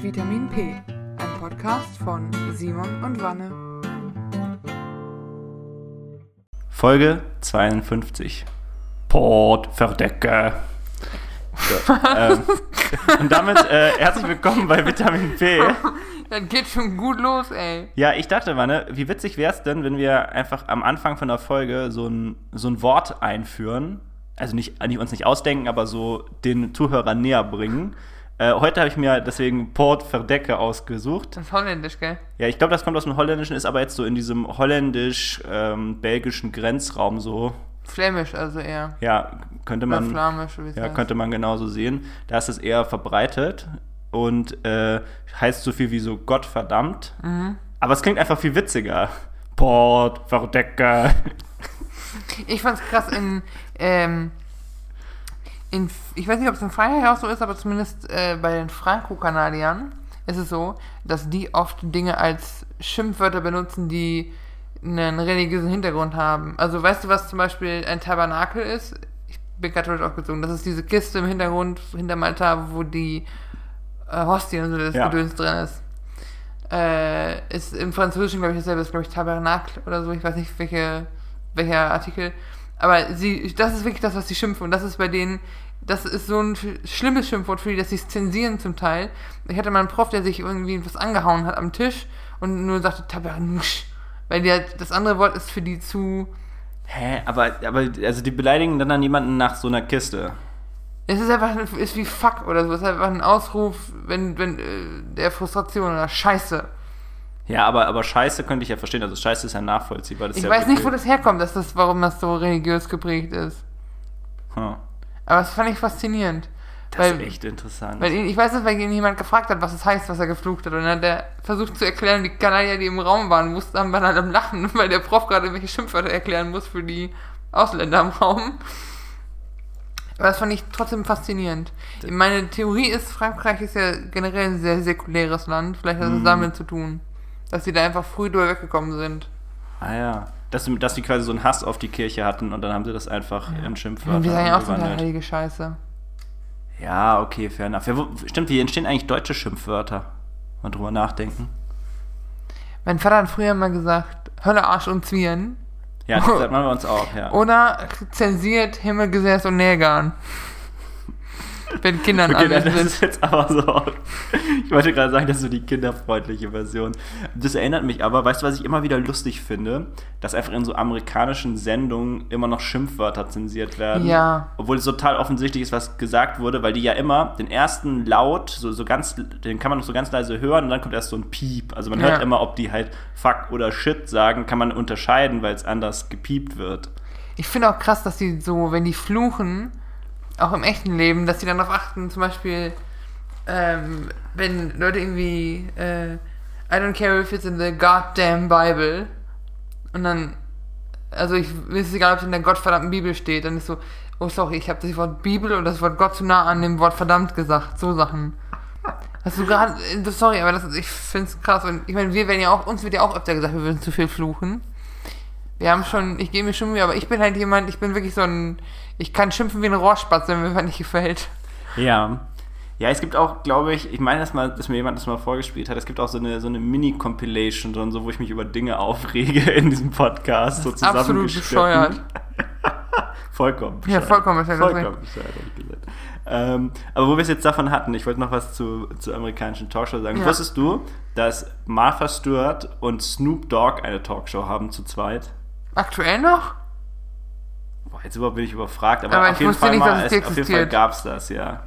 Vitamin P, ein Podcast von Simon und Wanne. Folge 52. Port Verdecke. So, ähm, und damit äh, herzlich willkommen bei Vitamin P. Das geht schon gut los, ey. Ja, ich dachte, Wanne, wie witzig wäre es denn, wenn wir einfach am Anfang von der Folge so ein, so ein Wort einführen, also nicht, nicht uns nicht ausdenken, aber so den Zuhörern näher bringen. Äh, heute habe ich mir deswegen Port Verdecke ausgesucht. Das ist holländisch, gell? Ja, ich glaube, das kommt aus dem Holländischen, ist aber jetzt so in diesem holländisch-belgischen Grenzraum so. Flämisch also eher. Ja, könnte Oder man. flamisch, wie es Ja, heißt. könnte man genauso sehen. Da ist es eher verbreitet und äh, heißt so viel wie so Gott verdammt. Mhm. Aber es klingt einfach viel witziger. Port Verdecke. Ich fand's krass in, ähm, in, ich weiß nicht, ob es in Frankreich auch so ist, aber zumindest äh, bei den Franco-Kanadiern ist es so, dass die oft Dinge als Schimpfwörter benutzen, die einen religiösen Hintergrund haben. Also weißt du, was zum Beispiel ein Tabernakel ist? Ich bin katholisch aufgezogen. Das ist diese Kiste im Hintergrund, hinterm Altar, wo die äh, Hostien und so das Ja. Gedöns drin ist. Äh, ist im Französischen, glaube ich, dasselbe, ist, glaube ich, Tabernakel oder so. Ich weiß nicht, welche, welcher Artikel. Aber sie, das ist wirklich das, was sie schimpfen. Und das ist bei denen, das ist so ein sch- schlimmes Schimpfwort für die, dass sie es zensieren zum Teil. Ich hatte mal einen Prof, der sich irgendwie was angehauen hat am Tisch und nur sagte Tabernusch. Weil die halt, das andere Wort ist für die zu. Hä? Aber, aber also die beleidigen dann, dann jemanden nach so einer Kiste. Es ist einfach ist wie Fuck oder so. Es ist einfach ein Ausruf, wenn, wenn, äh, der Frustration oder Scheiße. Ja, aber, aber Scheiße könnte ich ja verstehen. Also Scheiße ist ja nachvollziehbar. Ich ja weiß nicht, wo das herkommt, dass das, warum das so religiös geprägt ist. Hm. Aber das fand ich faszinierend. Das weil, ist echt interessant. weil ich weiß nicht, weil ihn jemand gefragt hat, was es heißt, was er geflucht hat. Und dann hat er versucht zu erklären, die Kanadier, die im Raum waren, mussten waren halt am Lachen, weil der Prof gerade welche Schimpfwörter erklären muss für die Ausländer im Raum. Aber das fand ich trotzdem faszinierend. Meine Theorie ist, Frankreich ist ja generell ein sehr säkuläres Land. Vielleicht hat es Mhm. damit zu tun. Dass sie da einfach früh drüber weggekommen sind. ah ja. Dass, sie- dass die quasi so einen Hass auf die Kirche hatten und dann haben sie das einfach in Schimpfwörter Und wir sagen ja auch so eine heilige Scheiße. Ja, okay, fair enough. Ja, wo, stimmt, wie entstehen eigentlich deutsche Schimpfwörter? Mal drüber nachdenken. Mein Vater hat früher mal gesagt, Hölle, Arsch und Zwirn. Ja, das sagt man bei uns auch, ja. Oder zensiert Himmelgesäß und Nähgarn. Wenn Kindern Okay, alles das sind. ist jetzt aber so. Ich wollte gerade sagen, das ist so die kinderfreundliche Version. Das erinnert mich aber, weißt du, was ich immer wieder lustig finde? Dass einfach in so amerikanischen Sendungen immer noch Schimpfwörter zensiert werden. Ja. Obwohl es total offensichtlich ist, was gesagt wurde, weil die ja immer den ersten Laut, so, so ganz, den kann man noch so ganz leise hören und dann kommt erst so ein Piep. Also man Ja. hört immer, ob die halt Fuck oder Shit sagen, kann man unterscheiden, weil es anders gepiept wird. Ich finde auch krass, dass die so, wenn die fluchen, auch im echten Leben, dass die dann darauf achten, zum Beispiel, ähm, wenn Leute irgendwie, äh, I don't care if it's in the goddamn Bible, und dann, also ich mir ist egal, ob es in der gottverdammten Bibel steht, dann ist so, oh sorry, ich habe das Wort Bibel und das Wort Gott zu nah an dem Wort verdammt gesagt, so Sachen. Hast du gerade, äh, sorry, aber das, ich finde es krass. Und ich meine, wir werden ja auch, uns wird ja auch öfter gesagt, wir würden zu viel fluchen. Wir haben schon, ich gehe mir schon Mühe, aber ich bin halt jemand, ich bin wirklich so ein, ich kann schimpfen wie ein Rohrspatz, wenn mir was nicht gefällt. Ja. Ja, es gibt auch, glaube ich, ich meine, dass, mal, dass mir jemand das mal vorgespielt hat, es gibt auch so eine, so eine Mini-Compilation, drin, so, wo ich mich über Dinge aufrege in diesem Podcast. So Absolut bescheuert. Vollkommen Ja, vollkommen bescheuert, Vollkommen bescheuert, habe ich gesagt. Ähm, aber wo wir es jetzt davon hatten, ich wollte noch was zu, zur amerikanischen Talkshow sagen. Ja. Wusstest du, dass Martha Stewart und Snoop Dogg eine Talkshow haben zu zweit? Aktuell noch? Boah, jetzt überhaupt bin ich überfragt, aber, Aber auf jeden Fall nicht, mal, es auf jeden Fall gab es das, ja.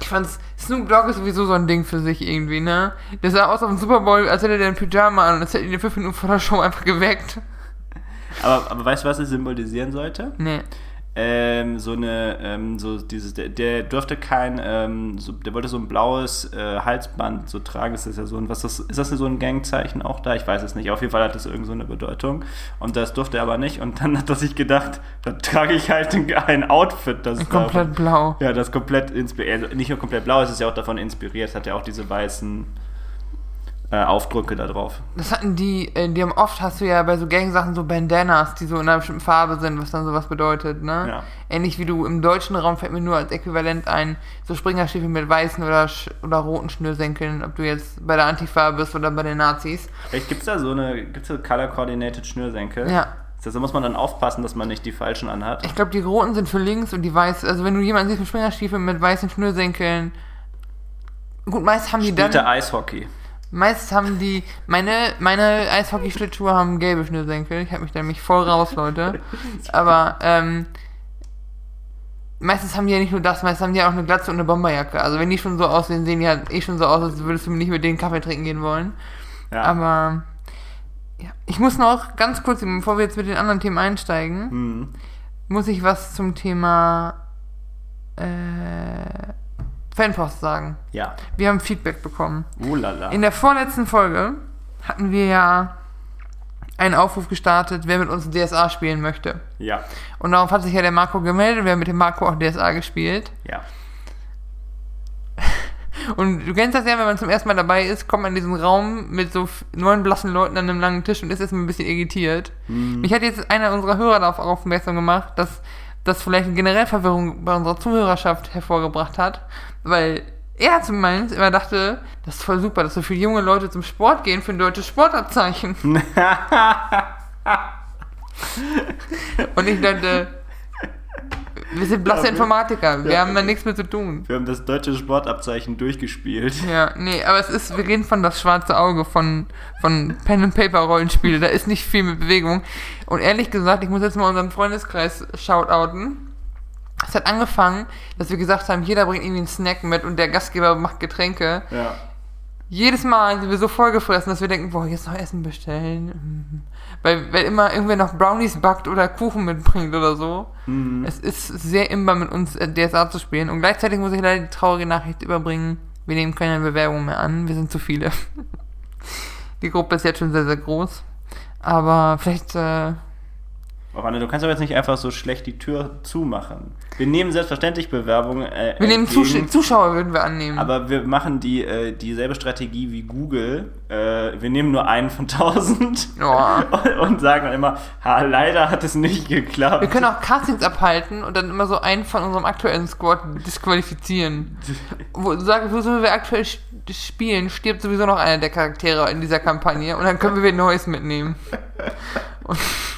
Ich fand's, Snoop Dogg ist sowieso so ein Ding für sich irgendwie, ne? Der sah aus auf dem Super Bowl, als hätte der ein Pyjama an und das hätte ihn in fünf Minuten vor der Show einfach geweckt. Aber, aber weißt du, was es symbolisieren sollte? Nee. Ähm, so eine, ähm, so dieses, der, der durfte kein, ähm, so, der wollte so ein blaues äh, Halsband so tragen. Das ist ja so ein, was das, ist das so ein Gangzeichen auch da? Ich weiß es nicht. Auf jeden Fall hat das irgend so eine Bedeutung. Und das durfte er aber nicht. Und dann hat er sich gedacht, dann trage ich halt ein, ein Outfit, das Komplett blau. ja, das komplett inspiriert, also nicht nur komplett blau, es ist ja auch davon inspiriert, hat ja auch diese weißen Aufdrücke da drauf. Das hatten die, äh, die haben oft hast du ja bei so Gang-Sachen so Bandanas, die so in einer bestimmten Farbe sind, was dann sowas bedeutet, ne? Ja. Ähnlich wie du im deutschen Raum fällt mir nur als Äquivalent ein, so Springerstiefel mit weißen oder, oder roten Schnürsenkeln, ob du jetzt bei der Antifa bist oder bei den Nazis. Vielleicht gibt es da so eine, gibt's so Color-Coordinated Schnürsenkel? Ja. Da muss man dann aufpassen, dass man nicht die falschen anhat. Ich glaube, die roten sind für links und die weiß, also wenn du jemanden siehst mit Springerstiefeln mit weißen Schnürsenkeln, gut, meist haben die Spielte dann, Eishockey. Meist haben die, meine, meine Eishockey-Schlittschuhe haben gelbe Schnürsenkel, ich habe mich da nämlich voll raus, Leute, aber, ähm, meistens haben die ja nicht nur das, meistens haben die ja auch eine Glatze und eine Bomberjacke, also wenn die schon so aussehen, sehen die halt eh schon so aus, als würdest du nicht mit denen Kaffee trinken gehen wollen, Ja. aber, ja, ich muss noch ganz kurz, bevor wir jetzt mit den anderen Themen einsteigen, Hm. muss ich was zum Thema äh, Fanpost sagen. Ja. Wir haben Feedback bekommen. Uh, lala. In der vorletzten Folge hatten wir ja einen Aufruf gestartet, wer mit uns DSA spielen möchte. Ja. Und darauf hat sich ja der Marco gemeldet, wir haben mit dem Marco auch DSA gespielt. Ja. Und du kennst das ja, wenn man zum ersten Mal dabei ist, kommt man in diesen Raum mit so neun blassen Leuten an einem langen Tisch und ist erstmal ein bisschen irritiert. Mich hat jetzt einer unserer Hörer darauf aufmerksam gemacht, dass das vielleicht generell Verwirrung bei unserer Zuhörerschaft hervorgebracht hat, weil er zumindest immer dachte, das ist voll super, dass so viele junge Leute zum Sport gehen für ein deutsches Sportabzeichen. und ich dachte, wir sind blasse Ja, Informatiker, wir ja. haben da nichts mit zu tun. Wir haben das deutsche Sportabzeichen durchgespielt. Ja, nee, aber es ist, wir reden von das schwarze Auge von, von Pen and Paper Rollenspiele. Da ist nicht viel mit Bewegung. Und ehrlich gesagt, ich muss jetzt mal unseren Freundeskreis shoutouten. Es hat angefangen, dass wir gesagt haben, jeder bringt irgendwie einen Snack mit und der Gastgeber macht Getränke. Ja. Jedes Mal sind wir so vollgefressen, dass wir denken, boah, jetzt noch Essen bestellen. Weil, weil immer irgendwer noch Brownies backt oder Kuchen mitbringt oder so. Mhm. Es ist sehr imbar mit uns äh, DSA zu spielen. Und gleichzeitig muss ich leider die traurige Nachricht überbringen, wir nehmen keine Bewerbung mehr an, wir sind zu viele. die Gruppe ist jetzt schon sehr, sehr groß. Aber vielleicht, äh, Oh, Mann, du kannst aber jetzt nicht einfach so schlecht die Tür zumachen. Wir nehmen selbstverständlich Bewerbungen. Äh, wir nehmen Zus entgegen, Zuschauer, würden wir annehmen. Aber wir machen die, äh, dieselbe Strategie wie Google. Äh, wir nehmen nur einen von tausend Ja. und, und sagen dann immer, ha, leider hat es nicht geklappt. wir können auch Castings abhalten und dann immer so einen von unserem aktuellen Squad disqualifizieren. Wo, sagen, wo so wir aktuell spielen, stirbt sowieso noch einer der Charaktere in dieser Kampagne und dann können wir wieder Neues mitnehmen.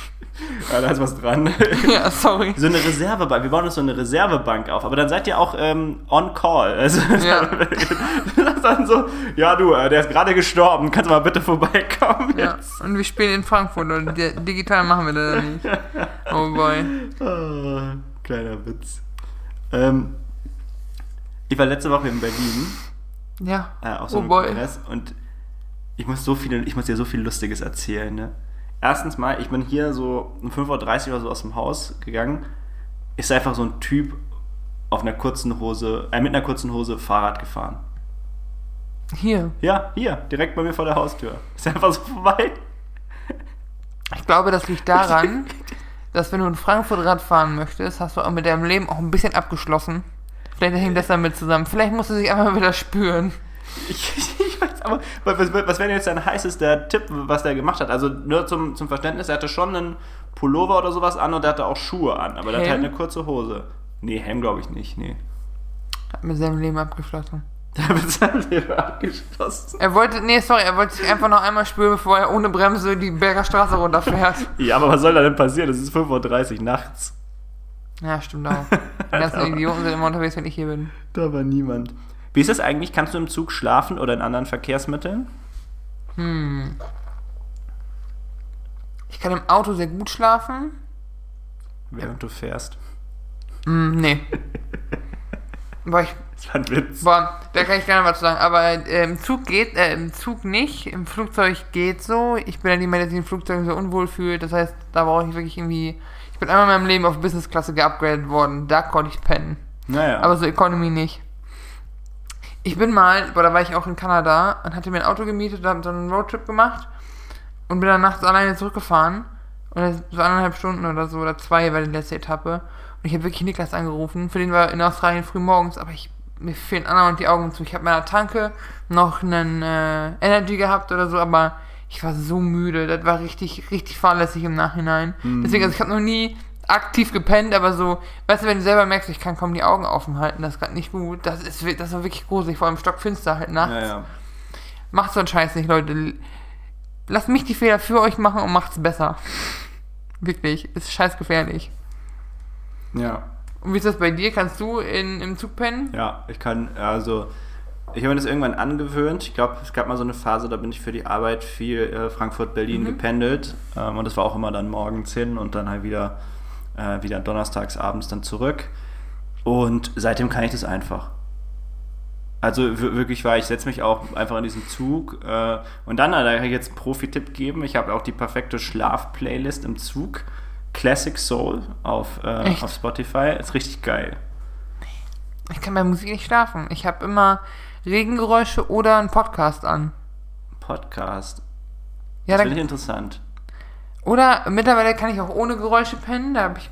ja, da ist was dran. ja, sorry. so eine Reservebank. Wir bauen uns so eine Reservebank auf. Aber dann seid ihr auch ähm, on call. Also, Ja. dann so, ja du, äh, der ist gerade gestorben. Kannst du mal bitte vorbeikommen? Ja, und wir spielen in Frankfurt und di- digital machen wir das nicht. Oh boy. Ah, kleiner Witz. Ähm, ich war letzte Woche in Berlin. Ja. äh, auf so Oh einem boy. Kongress und ich muss so viel, ich muss dir so viel Lustiges erzählen, ne? Erstens mal, ich bin hier so um 5.30 Uhr oder so aus dem Haus gegangen, ist einfach so ein Typ auf einer kurzen Hose, äh, mit einer kurzen Hose Fahrrad gefahren. Hier. Ja, hier, direkt bei mir vor der Haustür. Ist einfach so vorbei. Ich glaube, das liegt daran, dass wenn du in Frankfurt Rad fahren möchtest, hast du auch mit deinem Leben auch ein bisschen abgeschlossen. Vielleicht hängt das damit zusammen. Vielleicht musst du dich einfach wieder spüren. Ich, ich weiß, aber was, was, wäre denn jetzt dein heißester Tipp, was der gemacht hat? Also nur zum, zum Verständnis, er hatte schon einen Pullover oder sowas an und er hatte auch Schuhe an, aber der hatte halt eine kurze Hose. Nee, Helm glaube ich nicht, nee. Hat mit seinem Leben abgeschlossen. Der wird sein Leben abgeschlossen. Er wollte, nee, sorry, er wollte sich einfach noch einmal spüren, bevor er ohne Bremse die Berger Straße runterfährt. Ja, aber was soll da denn passieren? Es ist 5.30 Uhr nachts. Ja, stimmt auch. Die ganzen Idioten sind immer unterwegs, wenn ich hier bin. Da war niemand. Wie ist das eigentlich? Kannst du im Zug schlafen oder in anderen Verkehrsmitteln? Hm. Ich kann im Auto sehr gut schlafen. Während du fährst. Hm, nee. Boah, ich Das war ein Witz. Boah, da kann ich gerne was zu sagen. Aber äh, im Zug geht, äh, im Zug nicht. Im Flugzeug geht so. Ich bin ja niemand, der sich im Flugzeug so unwohl fühlt. Das heißt, da brauche ich wirklich irgendwie. Ich bin einmal in meinem Leben auf Business-Klasse geupgradet worden. Da konnte ich pennen. Naja. Aber so Economy nicht. Ich bin mal, boah, da war ich auch in Kanada und hatte mir ein Auto gemietet und hab so einen Roadtrip gemacht und bin dann nachts alleine zurückgefahren. Und das so anderthalb Stunden oder so, oder zwei war die letzte Etappe. Und ich habe wirklich Niklas angerufen. Für den war in Australien früh morgens, aber ich mir fehlen andauernd die Augen zu. Ich habe meiner Tanke noch einen äh, Energy gehabt oder so, aber ich war so müde. Das war richtig, richtig fahrlässig im Nachhinein. Mhm. Deswegen, also ich habe noch nie aktiv gepennt, aber so, weißt du, wenn du selber merkst, ich kann kaum die Augen offen halten, das ist gerade nicht gut. Das ist, das war wirklich gruselig, vor allem stockfinster halt nachts. Ja, ja. Macht so einen Scheiß nicht, Leute. Lasst mich die Fehler für euch machen und macht's besser. Wirklich, ist scheiß gefährlich. Ja. Und wie ist das bei dir? Kannst du in, im Zug pennen? Ja, ich kann, also, ich habe mir das irgendwann angewöhnt. Ich glaube, es gab mal so eine Phase, da bin ich für die Arbeit viel äh, Frankfurt-Berlin Mhm. gependelt. Ähm, und das war auch immer dann morgens hin und dann halt wieder, äh, wieder donnerstags abends dann zurück. Und seitdem kann ich das einfach. Also wir- wirklich war, ich setze mich auch einfach in diesen Zug. Äh, und dann, da kann ich jetzt einen Profi-Tipp geben. Ich habe auch die perfekte Schlaf-Playlist im Zug. Classic Soul auf, äh, auf Spotify. Ist richtig geil. Ich kann bei Musik nicht schlafen. Ich habe immer Regengeräusche oder einen Podcast an. Podcast. Ja, das finde ich interessant. Oder mittlerweile kann ich auch ohne Geräusche pennen. Da habe ich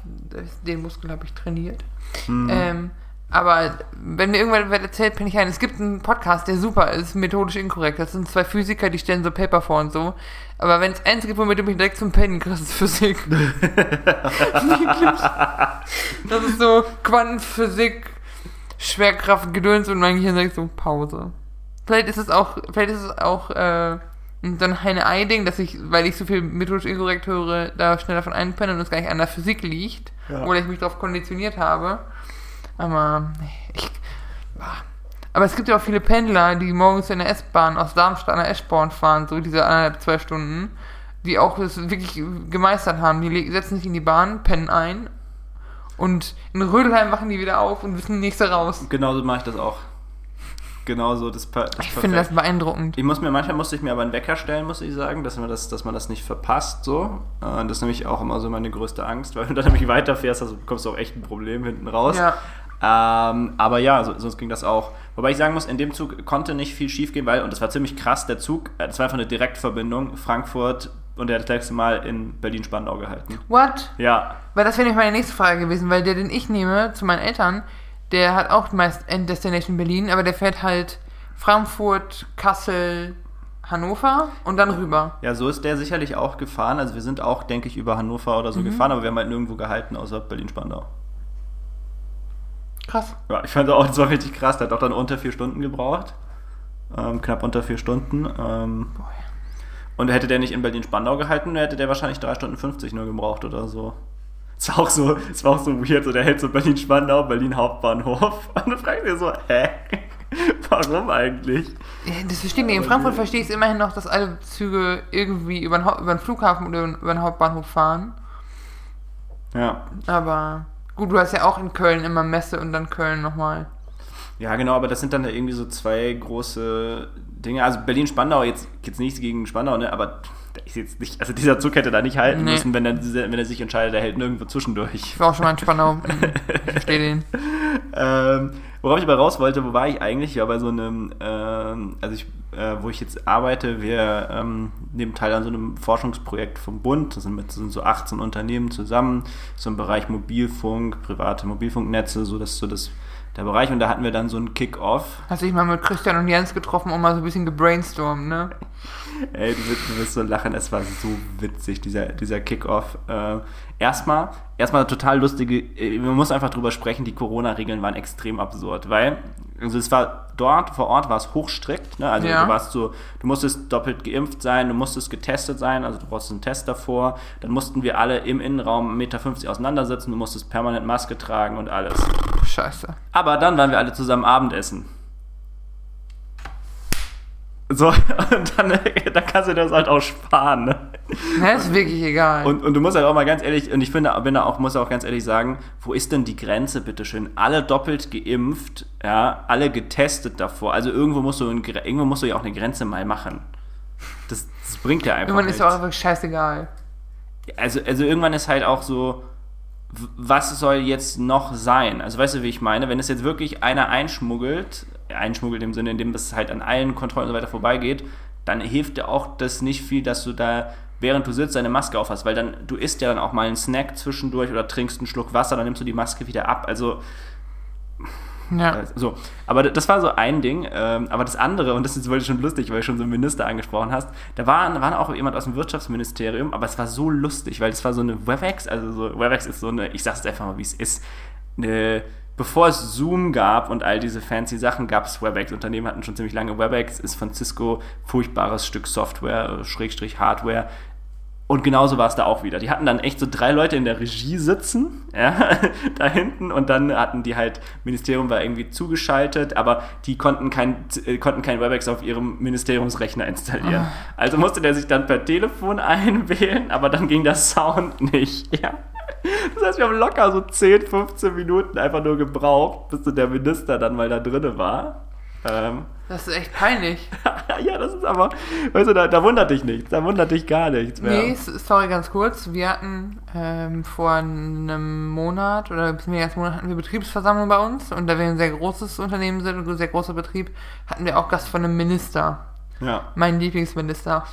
den Muskel habe ich trainiert. Mhm. Ähm, aber wenn mir irgendwer wer erzählt, penne ich ein. Es gibt einen Podcast, der super ist, methodisch inkorrekt. Das sind zwei Physiker, die stellen so Paper vor und so. Aber wenn es eins gibt, womit du mich direkt zum Pennen kriegst, ist Physik. Das ist so Quantenphysik, Schwerkraft, Gedöns und mein Gehirn sagt so Pause. Vielleicht ist es auch, vielleicht ist es auch äh, so ein Heine-Ei-Ding, dass ich, weil ich so viel methodisch inkorrekt höre, da schneller von einpenne und es gar nicht an der Physik liegt. Ja. Oder ich mich darauf konditioniert habe. Aber ich. ah. Aber es gibt ja auch viele Pendler, die morgens in der S-Bahn aus Darmstadt nach Eschborn fahren, so diese anderthalb, zwei Stunden, die auch das wirklich gemeistert haben. Die setzen sich in die Bahn, pennen ein und in Rödelheim wachen die wieder auf und wissen nächste raus. Genauso mache ich das auch. Genauso, das, per- das Ich finde das beeindruckend. Ich muss mir, manchmal musste ich mir aber einen Wecker stellen, muss ich sagen, dass man das, dass man das nicht verpasst, so. Äh, Das ist nämlich auch immer so meine größte Angst, weil wenn du dann nämlich weiterfährst, also bekommst du auch echt ein Problem hinten raus. Ja. Ähm, aber ja, so, sonst ging das auch. Wobei ich sagen muss, in dem Zug konnte nicht viel schief gehen, weil, und das war ziemlich krass, der Zug, äh, das war einfach eine Direktverbindung, Frankfurt und der hat das letzte Mal in Berlin-Spandau gehalten. What? Ja, Weil das wäre nämlich meine nächste Frage gewesen, weil der, den ich nehme, zu meinen Eltern, der hat auch meist End-Destination Berlin, aber der fährt halt Frankfurt, Kassel, Hannover und dann rüber. ja, so ist der sicherlich auch gefahren. Also wir sind auch, denke ich, über Hannover oder so gefahren, aber wir haben halt nirgendwo gehalten, außer Berlin-Spandau. Krass. Ja, ich fand auch, das war richtig krass. Der hat auch dann unter vier Stunden gebraucht. Ähm, knapp unter vier Stunden. Ähm, und hätte der nicht in Berlin-Spandau gehalten, hätte der wahrscheinlich 3 Stunden 50 nur gebraucht oder so. Es war auch so, es war auch so weird, so der hält so Berlin-Spandau, Berlin Hauptbahnhof. Und dann fragt ihr so, hä? Warum eigentlich? Ja, das verstehe ich. In Frankfurt verstehe ich es immerhin noch, dass alle Züge irgendwie über den, über den Flughafen oder über den Hauptbahnhof fahren. Ja. Aber gut, du hast ja auch in Köln immer Messe und dann Köln nochmal. Ja, genau, aber das sind dann irgendwie so zwei große Dinge. Also Berlin-Spandau, jetzt geht's nichts gegen Spandau, ne? Aber ist jetzt nicht, also dieser Zug hätte da nicht halten Nee. müssen, wenn er, wenn er sich entscheidet, er hält nirgendwo zwischendurch. Ich war auch schon mal in Spandau. Ich verstehe den. Ähm, worauf ich aber raus wollte, wo war ich eigentlich? Ich war bei so einem, ähm, also ich, äh, wo ich jetzt arbeite, wir ähm, nehmen teil an so einem Forschungsprojekt vom Bund. Das sind, mit, das sind so 18 Unternehmen zusammen, so im Bereich Mobilfunk, private Mobilfunknetze, so das so das der Bereich. Und da hatten wir dann so einen Kick-Off. Hast dich mal mit Christian und Jens getroffen und mal so ein bisschen gebrainstormt, ne? Ey, du wirst, du wirst so lachen, es war so witzig, dieser, dieser Kick-Off. Äh, erstmal, erstmal total lustige, äh, man muss einfach drüber sprechen, die Corona-Regeln waren extrem absurd, weil, also es war dort, vor Ort war es hochstrikt, ne? also Ja. du warst so, du musstest doppelt geimpft sein, du musstest getestet sein, also du brauchst einen Test davor, dann mussten wir alle im Innenraum 1,50 Meter auseinandersitzen, du musstest permanent Maske tragen und alles. Scheiße. Aber dann waren wir alle zusammen Abendessen. So, und dann, dann kannst du das halt auch sparen. Ne? Ne, ist wirklich egal. Und, und du musst halt auch mal ganz ehrlich, und ich finde, bin da auch, muss auch ganz ehrlich sagen, wo ist denn die Grenze, bitteschön? Alle doppelt geimpft, ja, alle getestet davor. Also irgendwo musst du, irgendwo musst du ja auch eine Grenze mal machen. Das, das bringt ja einfach Irgendwann ist nichts. ja auch einfach scheißegal. also, also irgendwann ist halt auch so, was soll jetzt noch sein? Also weißt du, wie ich meine? Wenn es jetzt wirklich einer einschmuggelt, einschmuggelt im Sinne, in dem es halt an allen Kontrollen und so weiter vorbeigeht, dann hilft dir auch das nicht viel, dass du da, während du sitzt, deine Maske aufhast, weil dann, du isst ja dann auch mal einen Snack zwischendurch oder trinkst einen Schluck Wasser, dann nimmst du die Maske wieder ab. Also, Ja. Äh, So, aber das war so ein Ding. Ähm, aber das andere, und das ist wirklich schon lustig, weil du schon so einen Minister angesprochen hast, da war, war auch jemand aus dem Wirtschaftsministerium, aber es war so lustig, weil es war so eine WebEx, also so, WebEx ist so eine, ich sag's jetzt einfach mal, wie es ist, eine, bevor es Zoom gab und all diese fancy Sachen, gab es WebEx. Unternehmen hatten schon ziemlich lange WebEx, ist von Cisco furchtbares Stück Software, äh, Schrägstrich Hardware. Und genauso war es da auch wieder. Die hatten dann echt so drei Leute in der Regie sitzen, ja, da hinten, und dann hatten die halt, Ministerium war irgendwie zugeschaltet, aber die konnten kein, äh, konnten kein WebEx auf ihrem Ministeriumsrechner installieren. Also musste der sich dann per Telefon einwählen, aber dann ging der Sound nicht, ja. Das heißt, wir haben locker so 10, 15 Minuten einfach nur gebraucht, bis der Minister dann mal da drinne war. Ähm, Das ist echt peinlich. ja, das ist aber, weißt du, da, da wundert dich nichts, da wundert dich gar nichts mehr. Nee, sorry, ganz kurz. Wir hatten ähm, vor einem Monat oder bisschen mehr als Monat hatten wir Betriebsversammlung bei uns und da wir ein sehr großes Unternehmen sind und ein sehr großer Betrieb, hatten wir auch Gast von einem Minister. Ja. Mein Lieblingsminister.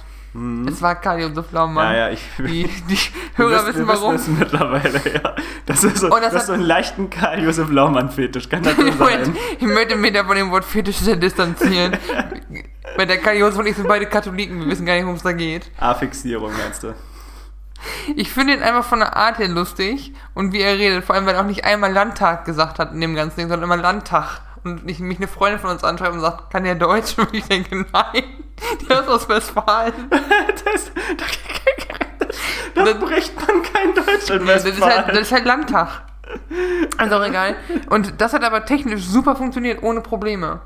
Es war Karl-Josef Laumann. Mhm. Ja, ja, ich Die, die Hörer wissen, wissen warum. es mittlerweile, ja. Das ist so, Und das das ist hat- so einen leichten Karl-Josef Laumann-Fetisch, kann das so Ich möchte, sein? ich möchte mich da von dem Wort Fetisch sehr distanzieren. Weil der Karl-Josef und ich sind beide Katholiken, wir wissen gar nicht, worum es da geht. A-Fixierung, meinst du? Ich finde ihn einfach von der Art her lustig und wie er redet, vor allem weil er auch nicht einmal Landtag gesagt hat in dem ganzen Ding, sondern immer Landtag. Und ich, mich eine Freundin von uns anschreibt und sagt, kann der Deutsch? Und ich denke, nein, die ist aus Westfalen. das, da, da bricht man kein Deutsch in Das ist, halt, Westfalen. das ist halt Landtag. Also auch egal. Und das hat aber technisch super funktioniert, ohne Probleme.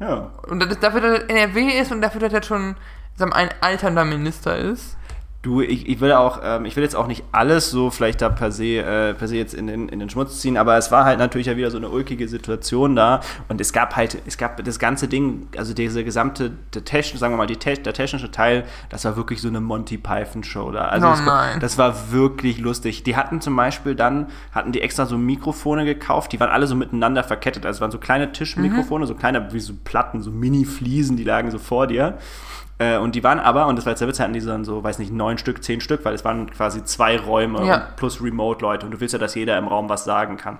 Ja. Und das dafür, dass er NRW ist und dafür, dass er schon sagen ein alternder Minister ist. Du, ich, ich will auch, ähm, ich will jetzt auch nicht alles so vielleicht da per se, äh, per se jetzt in den, in den Schmutz ziehen, aber es war halt natürlich ja wieder so eine ulkige Situation da und es gab halt, es gab das ganze Ding, also diese gesamte, der Techn, sagen wir mal, die Te der technische Teil, das war wirklich so eine Monty Python Show da. Also Oh nein. das war wirklich lustig. Die hatten zum Beispiel dann, hatten die extra so Mikrofone gekauft, die waren alle so miteinander verkettet, also es waren so kleine Tischmikrofone, so kleine, wie so Platten, so Mini-Fliesen, die lagen so vor dir. Äh, und die waren aber, und das war jetzt der Witz, hatten die dann so, weiß nicht, neun Stück, zehn Stück, weil es waren quasi zwei Räume Ja. plus Remote-Leute. Und du willst ja, dass jeder im Raum was sagen kann.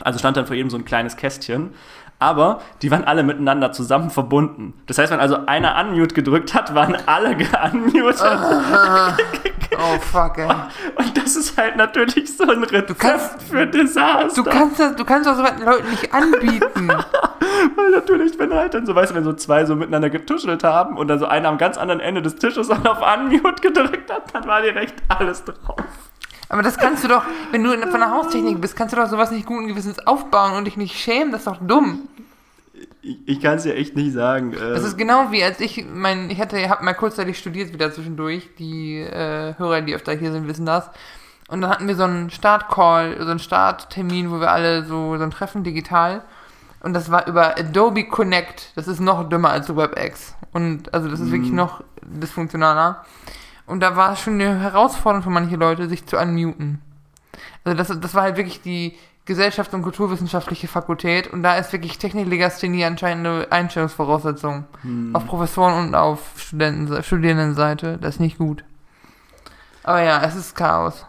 Also stand dann vor jedem so ein kleines Kästchen. Aber die waren alle miteinander zusammen verbunden. Das heißt, wenn also einer Unmute gedrückt hat, waren alle geunmutet. Oh fuck, ey. Und das ist halt natürlich so ein Rezept kannst- für Desaster. Du kannst das, du kannst das so weit Leuten nicht anbieten. Weil natürlich, wenn halt dann so, weißt du, wenn so zwei so miteinander getuschelt haben und dann so einer am ganz anderen Ende des Tisches auch auf Unmute gedrückt hat, dann war direkt alles drauf. Aber das kannst du doch, wenn du von der Haustechnik bist, kannst du doch sowas nicht guten Gewissens aufbauen und dich nicht schämen. Das ist doch dumm. Ich, ich kann es dir echt nicht sagen. äh, Das ist genau wie als ich mein, ich hatte, hab mal kurzzeitig studiert wieder zwischendurch. Die äh, Hörer, die öfter hier sind, wissen das. Und dann hatten wir so einen Startcall, so einen Starttermin, wo wir alle so, so ein Treffen digital. Und das war über Adobe Connect. Das ist noch dümmer als WebEx. Und also das ist wirklich noch dysfunktionaler. Und da war es schon eine Herausforderung für manche Leute, sich zu unmuten. Also das, das war halt wirklich die Gesellschafts- und Kulturwissenschaftliche Fakultät und da ist wirklich Techniklegasthenie anscheinend eine Einstellungsvoraussetzung. Auf Professoren- und auf Studenten, Studierendenseite. Das ist nicht gut. Aber ja, es ist Chaos.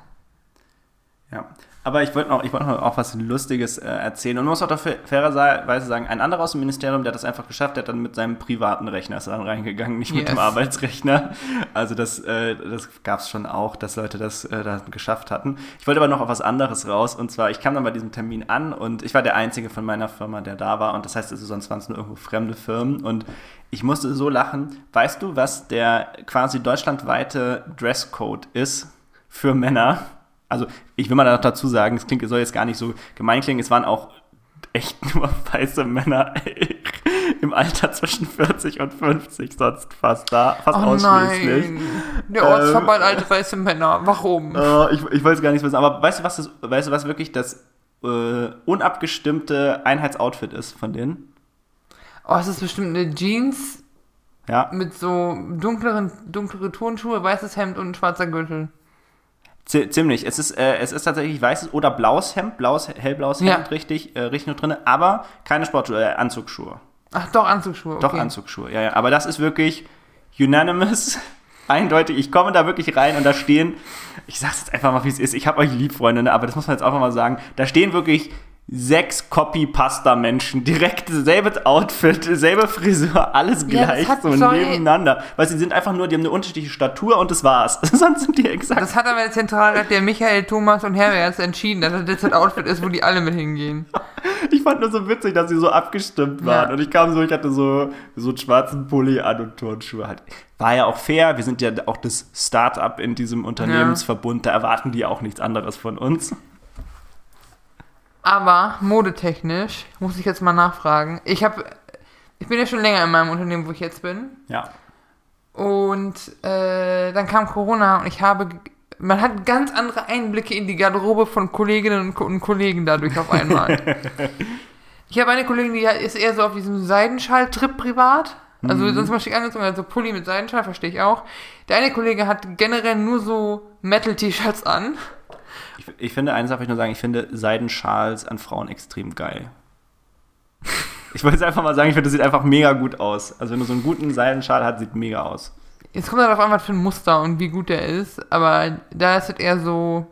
Aber ich wollte noch, ich wollte noch auch was Lustiges äh, erzählen. Und man muss auch dafür fairerweise sagen, ein anderer aus dem Ministerium, der hat das einfach geschafft, der hat dann mit seinem privaten Rechner ist dann reingegangen, nicht mit Yes. dem Arbeitsrechner. Also das, äh, das gab es schon auch, dass Leute das äh, da geschafft hatten. Ich wollte aber noch auf was anderes raus. Und zwar, ich kam dann bei diesem Termin an und ich war der Einzige von meiner Firma, der da war. Und das heißt, also sonst waren es nur irgendwo fremde Firmen. Und ich musste so lachen. Weißt du, was der quasi deutschlandweite Dresscode ist für Männer? Also, ich will mal noch dazu sagen, es klingt, es soll jetzt gar nicht so gemein klingen, es waren auch echt nur weiße Männer im Alter zwischen 40 und 50, sonst fast da, fast Oh ausschließlich. nein. Der Ortsverband alte weiße Männer. Warum? Äh, ich, ich weiß gar nicht wissen, aber weißt du, was das, weißt du, was wirklich das äh, unabgestimmte Einheitsoutfit ist von denen? Oh, es ist bestimmt eine Jeans Ja, mit so dunkleren, dunklere Turnschuhe, weißes Hemd und ein schwarzer Gürtel. Zi- ziemlich. Es ist, äh, es ist tatsächlich weißes oder blaues Hemd, blaues, hellblaues Ja. Hemd, richtig, äh, richtig nur drin, aber keine Sportschuhe, äh, Anzugsschuhe. Ach doch, Anzugsschuhe. Okay. Doch, Anzugsschuhe, ja, ja. Aber das ist wirklich unanimous, eindeutig. Ich komme da wirklich rein und da stehen, ich sag's jetzt einfach mal, wie es ist. Ich habe euch lieb, Freunde, ne? aber das muss man jetzt auch mal sagen. Da stehen wirklich sechs Copy-Pasta-Menschen, direkt selbes Outfit, selbe Frisur, alles Ja, gleich, so nebeneinander. Weil sie sind einfach nur, die haben eine unterschiedliche Statur und das war's. Sonst sind die exakt. Das hat aber der Zentralrat der Michael, Thomas und Herbert entschieden, dass das das Outfit ist, wo die alle mit hingehen. Ich fand nur so witzig, dass sie so abgestimmt waren. Ja. Und ich kam so, ich hatte so, so einen schwarzen Pulli an und Turnschuhe halt. War ja auch fair. Wir sind ja auch das Start-up in diesem Unternehmensverbund. Da erwarten die auch nichts anderes von uns. Aber modetechnisch muss ich jetzt mal nachfragen. Ich habe, ich bin ja schon länger in meinem Unternehmen, wo ich jetzt bin. Ja. Und äh, dann kam Corona und ich habe, man hat ganz andere Einblicke in die Garderobe von Kolleginnen und, Ko- und Kollegen dadurch auf einmal. ich habe eine Kollegin, die ist eher so auf diesem Seidenschal-Trip privat. Also sonst mal schick angezogen, also Pulli mit Seidenschal, verstehe ich auch. Der eine Kollege hat generell nur so Metal-T-Shirts an. Ich, finde, eines darf ich nur sagen, ich finde Seidenschals an Frauen extrem geil. Ich wollte jetzt einfach mal sagen, ich finde, das sieht einfach mega gut aus. Also wenn du so einen guten Seidenschal hast, sieht mega aus. Jetzt kommt darauf an, was für ein Muster und wie gut der ist, aber da ist es eher so,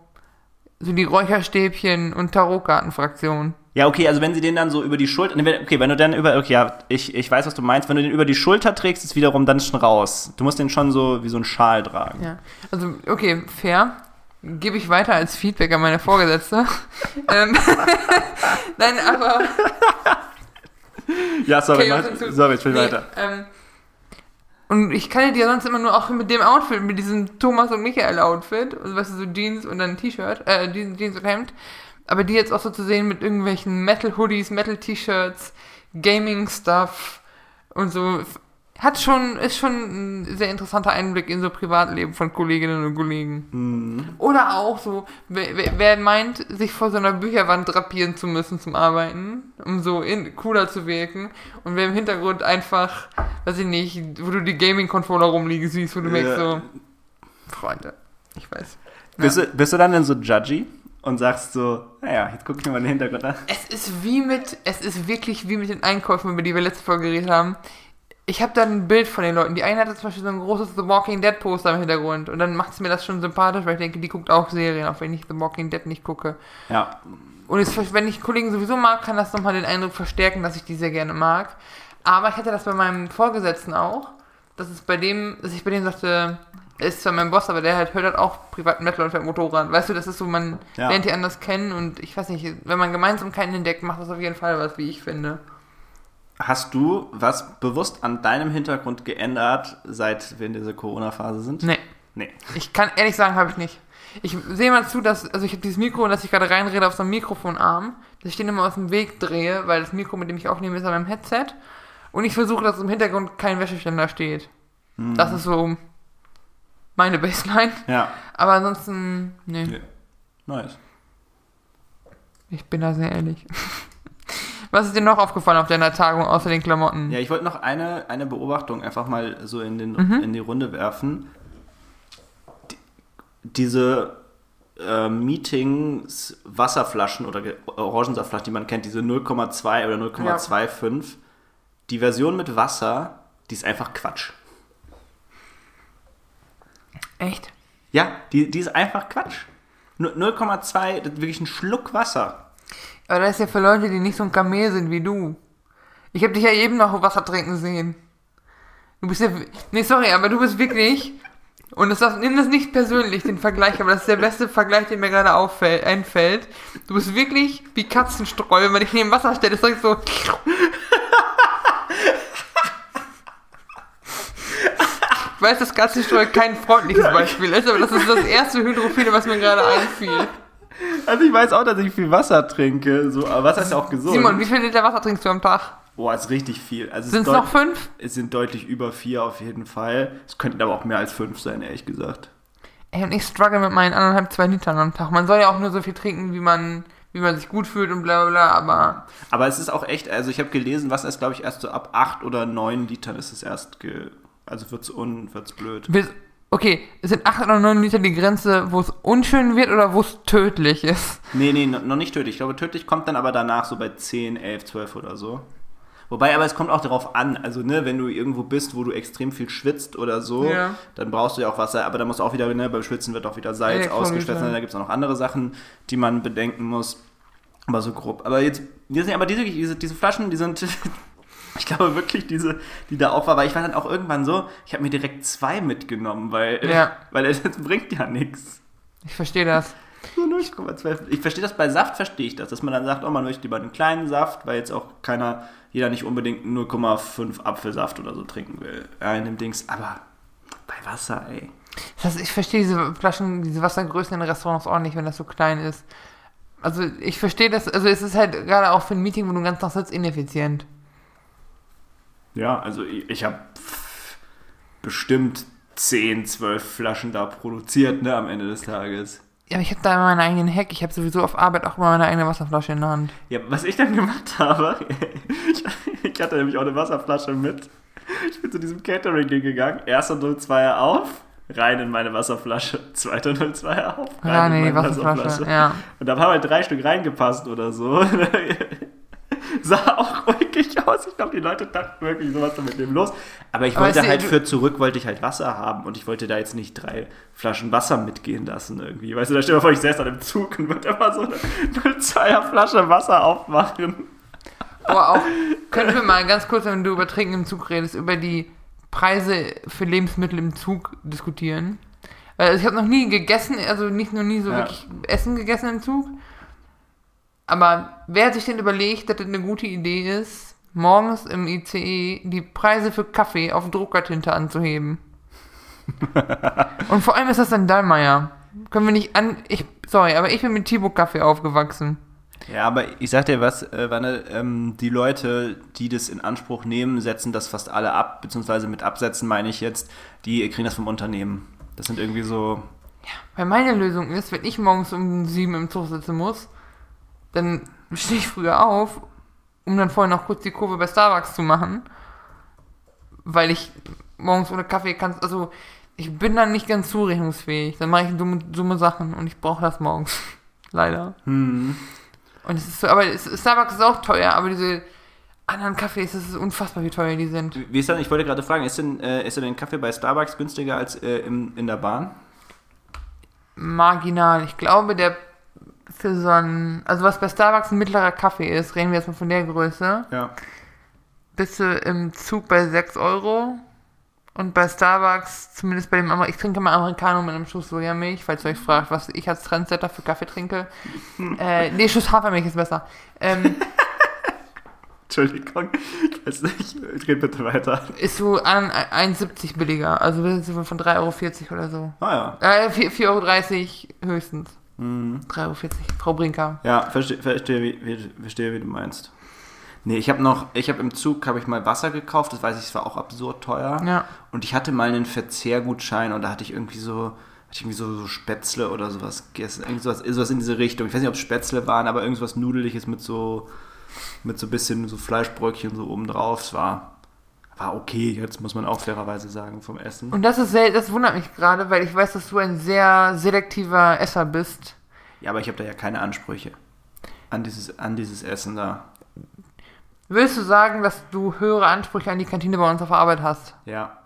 so die Räucherstäbchen und Tarotkartenfraktion. Ja, okay, also wenn sie den dann so über die Schulter, okay, wenn du dann über, okay, ja, ich, ich weiß, was du meinst, wenn du den über die Schulter trägst, ist wiederum dann schon raus. Du musst den schon so wie so einen Schal tragen. Ja. Also, okay, fair. Gebe ich weiter als Feedback an meine Vorgesetzte. ähm, Nein, aber. Ja, sorry, mach, sorry, spiel Nee, weiter. Ähm, und ich kann dir sonst immer nur auch mit dem Outfit, mit diesem Thomas und Michael Outfit, also weißt du, so Jeans und dann ein T-Shirt, äh, Jeans, und Hemd, aber die jetzt auch so zu sehen mit irgendwelchen Metal-Hoodies, Metal-T-Shirts, Gaming-Stuff und so, hat schon, ist schon ein sehr interessanter Einblick in so Privatleben von Kolleginnen und Kollegen. Mhm. Oder auch so, wer, wer- meint, sich vor so einer Bücherwand drapieren zu müssen zum Arbeiten, um so in, cooler zu wirken. Und wer im Hintergrund einfach, weiß ich nicht, wo du die Gaming-Controller rumliegen siehst, wo du merkst Ja. so, Freunde, ich weiß. Bist, Ja. du, bist du dann denn so judgy und sagst so, naja, jetzt guck ich mir mal den Hintergrund an. Es ist wie mit, es ist wirklich wie mit den Einkäufen, über die wir letzte Folge geredet haben. Ich habe dann ein Bild von den Leuten. Die eine hatte zum Beispiel so ein großes The Walking Dead Poster im Hintergrund. Und dann macht es mir das schon sympathisch, weil ich denke, die guckt auch Serien, auch wenn ich The Walking Dead nicht gucke. Ja, Und es, wenn ich Kollegen sowieso mag, kann das nochmal den Eindruck verstärken, dass ich die sehr gerne mag. Aber ich hatte das bei meinem Vorgesetzten auch, dass es bei dem, dass ich bei dem sagte, er ist zwar mein Boss, aber der halt hört halt auch privat Metal und fährt Motorrad. Weißt du, das ist so, man Ja. lernt die anders kennen und ich weiß nicht, wenn man Gemeinsamkeiten entdeckt, macht das auf jeden Fall was, wie ich finde. Hast du was bewusst an deinem Hintergrund geändert, seit wir in dieser Corona-Phase sind? Nee. Nee. Ich kann ehrlich sagen, habe ich nicht. Ich sehe mal zu, dass, also ich habe dieses Mikro, das ich gerade reinrede, auf so einem Mikrofonarm, dass ich den immer aus dem Weg drehe, weil das Mikro, mit dem ich aufnehme, ist an meinem Headset. Und ich versuche, dass im Hintergrund kein Wäscheständer steht. Mhm. Das ist so meine Baseline. Ja. Aber ansonsten, nee, Nee. Nice. ich bin da sehr ehrlich. Was ist dir noch aufgefallen auf deiner Tagung außer den Klamotten? Ja, ich wollte noch eine, eine Beobachtung einfach mal so in, den, Mhm. in die Runde werfen. Die, diese äh, Meetings, Wasserflaschen oder Ge- Orangensaftflaschen, die man kennt, diese 0,2 oder 0,25, die Version mit Wasser, die ist einfach Quatsch. Echt? Ja, die, die ist einfach Quatsch. Nu- 0,2, das ist wirklich ein Schluck Wasser. Aber das ist ja für Leute, die nicht so ein Kamel sind wie du. Ich habe dich ja eben noch Wasser trinken sehen. Du bist ja. Nee, sorry, aber du bist wirklich. Und das, nimm das nicht persönlich, den Vergleich, aber das ist der beste Vergleich, der mir gerade auffällt, einfällt. Du bist wirklich wie Katzenstreu, wenn man dich neben Wasser stellt, ist direkt so. Ich weiß, dass Katzenstreu kein freundliches Beispiel ist, aber das ist das erste Hydrophile, was mir gerade einfiel. Also ich weiß auch, dass ich viel Wasser trinke, so, aber Wasser ist ja auch gesund. Simon, wie viel Liter Wasser trinkst du am Tag? Boah, ist richtig viel. Also Sind es noch fünf? Es sind deutlich über vier auf jeden Fall. Es könnten aber auch mehr als fünf sein, ehrlich gesagt. Ey, und ich struggle mit meinen anderthalb, zwei Litern am Tag. Man soll ja auch nur so viel trinken, wie man, wie man sich gut fühlt und bla bla bla, aber Aber es ist auch echt, also ich habe gelesen, Wasser ist, glaube ich, erst so ab acht oder neun Litern ist es erst, ge, also wird's un, wird's blöd. bis, okay, es sind acht oder neun Liter die Grenze, wo es unschön wird oder wo es tödlich ist. Nee, nee, no- noch nicht tödlich. Ich glaube, tödlich kommt dann aber danach so bei 10, 11, 12 oder so. Wobei, aber es kommt auch darauf an, also ne, wenn du irgendwo bist, wo du extrem viel schwitzt oder so, Ja. dann brauchst du ja auch Wasser, aber dann muss auch wieder, ne, beim Schwitzen wird auch wieder Salz Elektrolyte. ausgeschlossen, da gibt es auch noch andere Sachen, die man bedenken muss. Aber so grob. Aber jetzt, die sind, aber diese, diese, diese Flaschen, die sind, ich glaube wirklich, diese, die da auch war, weil ich war dann auch irgendwann so, ich habe mir direkt zwei mitgenommen, weil, Ja. weil das bringt ja nichts. Ich verstehe das. So 0,2. Ich verstehe das bei Saft, verstehe ich das, dass man dann sagt, oh, man möchte lieber einen kleinen Saft, weil jetzt auch keiner, jeder nicht unbedingt 0,5 Apfelsaft oder so trinken will. Ja, in dem Dings, aber bei Wasser, ey. Das heißt, ich verstehe diese Flaschen, diese Wassergrößen in Restaurants auch nicht, wenn das so klein ist. Also ich verstehe das, also es ist halt gerade auch für ein Meeting, wo du ganz Tag sitzt, ineffizient. Ja, also ich, ich habe bestimmt 10, 12 Flaschen da produziert, ne, am Ende des Tages. Ja, aber ich habe da immer meinen eigenen Hack. Ich habe sowieso auf Arbeit auch immer meine eigene Wasserflasche in der Hand. Ja, was ich dann gemacht habe, ich, hatte nämlich auch eine Wasserflasche mit. Ich bin zu diesem Catering gegangen, erster 02er auf, rein in meine Wasserflasche, zweiter 02er auf, rein Ja, in nee, die meine Wasserflasche. Ja. Und da haben halt drei Stück reingepasst oder so. Sah auch ruhig aus. Ich glaube, die Leute dachten wirklich, so was ist mit dem los. Aber ich Aber wollte die- halt für zurück, wollte ich halt Wasser haben und ich wollte da jetzt nicht drei Flaschen Wasser mitgehen lassen irgendwie. Weißt du, da steht mal vor, ich säß an dem Zug und würde immer so eine 02er Flasche Wasser aufmachen. Aber auch, können wir mal ganz kurz, wenn du über Trinken im Zug redest, über die Preise für Lebensmittel im Zug diskutieren? Weil ich habe noch nie gegessen, also nicht noch nie so Ja. wirklich Essen gegessen im Zug. Aber wer hat sich denn überlegt, dass das eine gute Idee ist, morgens im ICE die Preise für Kaffee auf Druckertinte anzuheben? Und vor allem ist das dann Dallmayr. Können wir nicht an. Ich, sorry, aber ich bin mit Thibaut Kaffee aufgewachsen. Ja, aber ich sag dir was, äh, Wanne, ähm, die Leute, die das in Anspruch nehmen, setzen das fast alle ab, beziehungsweise mit absetzen meine ich jetzt, die kriegen das vom Unternehmen. Das sind irgendwie so, Weil meine Lösung ist, wenn ich morgens um sieben im Zug sitzen muss, dann stehe ich früher auf, um dann vorher noch kurz die Kurve bei Starbucks zu machen. Weil ich morgens ohne Kaffee kann, also ich bin dann nicht ganz zurechnungsfähig. Dann mache ich dumme, dumme Sachen und ich brauche das morgens. Leider. hm, Und es ist so, aber Starbucks ist auch teuer, aber diese anderen Kaffees, das ist unfassbar, wie teuer die sind. Wie ist denn, ich wollte gerade fragen, ist denn, äh, ist denn ein Kaffee bei Starbucks günstiger als äh, im, in der Bahn? marginal. Ich glaube, der für so ein, also was bei Starbucks ein mittlerer Kaffee ist, reden wir jetzt mal von der Größe, Ja. bist du im Zug bei 6 Euro. Und bei Starbucks, zumindest bei dem Amer ich trinke mal Americano mit einem Schuss Sojamilch, falls ihr euch fragt, was ich als Trendsetter für Kaffee trinke. äh, nee, Schuss Hafermilch ist besser. Ähm, Entschuldigung, ich weiß nicht, red bitte weiter. ist so an 1,70 billiger. Also wir sind so von 3,40 Euro oder so. Ah ja. Äh, 4 4,30 Euro höchstens. Mhm. 3,40 Euro. Frau Brinker. Ja, verstehe, verstehe, wie, wie, verstehe, wie du meinst. Nee, ich habe noch, ich habe im Zug, habe ich mal Wasser gekauft, das weiß ich, es war auch absurd teuer. Ja. Und ich hatte mal einen Verzehrgutschein und da hatte ich irgendwie so, hatte ich irgendwie so, so Spätzle oder sowas gegessen. Irgend sowas, sowas in diese Richtung. Ich weiß nicht, ob es Spätzle waren, aber irgendwas Nudeliges mit so, mit so ein bisschen so Fleischbröckchen so oben drauf. Es war, war okay, jetzt muss man auch fairerweise sagen, vom Essen. Und das ist sel das wundert mich gerade, weil ich weiß, dass du ein sehr selektiver Esser bist. Ja, aber ich habe da ja keine Ansprüche an dieses, an dieses Essen da. Willst du sagen, dass du höhere Ansprüche an die Kantine bei uns auf Arbeit hast? Ja,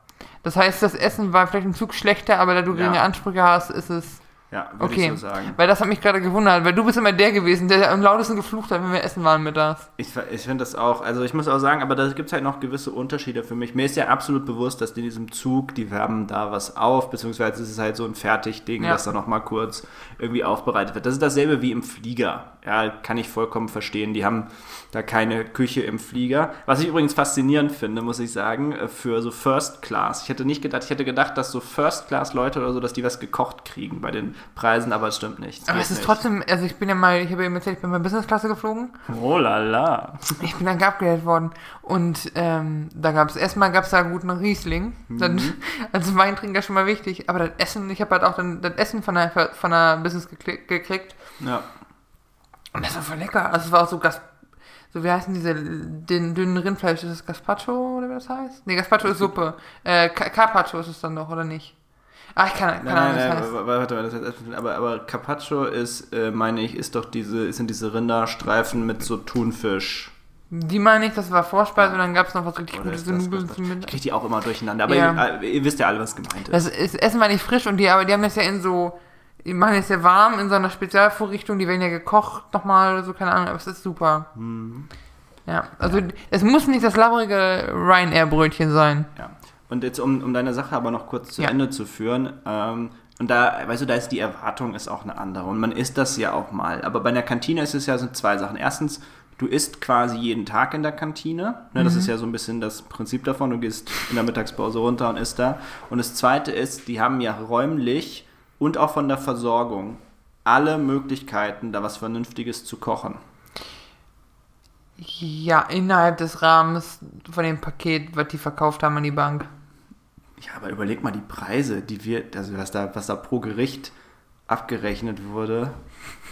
Das heißt, das Essen war vielleicht im Zug schlechter, aber da du Ja. geringe Ansprüche hast, ist es. Ja, würde Okay. ich so sagen. Weil das hat mich gerade gewundert, weil du bist immer der gewesen, der am lautesten geflucht hat, wenn wir essen waren mittags. Ich, ich finde das auch, also ich muss auch sagen, aber da gibt es halt noch gewisse Unterschiede für mich. Mir ist ja absolut bewusst, dass in diesem Zug, die wärmen da was auf, beziehungsweise es ist halt so ein Fertigding, Ja. was da nochmal kurz irgendwie aufbereitet wird. Das ist dasselbe wie im Flieger. Ja, kann ich vollkommen verstehen. Die haben da keine Küche im Flieger. Was ich übrigens faszinierend finde, muss ich sagen, äh, für so First Class. Ich hätte nicht gedacht, ich hätte gedacht, dass so First Class Leute oder so, dass die was gekocht kriegen bei den Preisen, aber es stimmt nicht. Aber es ist nicht. trotzdem, also ich bin ja mal, ich habe eben erzählt, ich bin mal Business-Klasse geflogen. Oh la la. Ich bin dann geupgradet worden. Und ähm, da gab es erstmal gab's da guten Riesling. Dann, Mhm. als Weintrinker schon mal wichtig. Aber das Essen, ich habe halt auch dann das Essen von der, von der Business gekriegt. Ja. Und das war voll lecker. Also es war auch so Gas, so wie heißen diese den dünnen Rindfleisch? Ist das Gazpacho oder wie das heißt? Nee, Gazpacho ist Suppe. Äh, Ca- Carpaccio ist es dann doch, oder nicht? Ah, ich kann, keine Nein, nein, nein, heißt. aber, warte mal, das heißt, aber, aber Carpaccio ist, äh, meine ich, ist doch diese, sind diese Rinderstreifen mit so Thunfisch. Die meine ich, das war Vorspeise und dann gab es noch was richtig Oder Gutes, so Nudeln mit. Ich kriege die auch immer durcheinander, aber Ja. ihr, ihr wisst ja alle, was gemeint ist. Das ist, Essen war nicht frisch und die, aber die haben das ja in so Die machen es sehr warm in so einer Spezialvorrichtung, die werden ja gekocht nochmal oder so, keine Ahnung, aber es ist super. Ja, also es muss nicht das labbrige Ryanair-Brötchen sein. Ja. Und jetzt, um, um deine Sache aber noch kurz zu Ja. Ende zu führen, ähm, und da, weißt du, da ist die Erwartung ist auch eine andere. Und man isst das ja auch mal. Aber bei einer Kantine ist es ja so zwei Sachen. Erstens, du isst quasi jeden Tag in der Kantine. Ne, das ist ja so ein bisschen das Prinzip davon. Du gehst in der Mittagspause runter und isst da. Und das zweite ist, die haben ja räumlich und auch von der Versorgung alle Möglichkeiten, da was Vernünftiges zu kochen. Ja, innerhalb des Rahmens von dem Paket, was die verkauft haben an die Bank. Ja, aber überleg mal die Preise, die wir, also was da, was da pro Gericht abgerechnet wurde.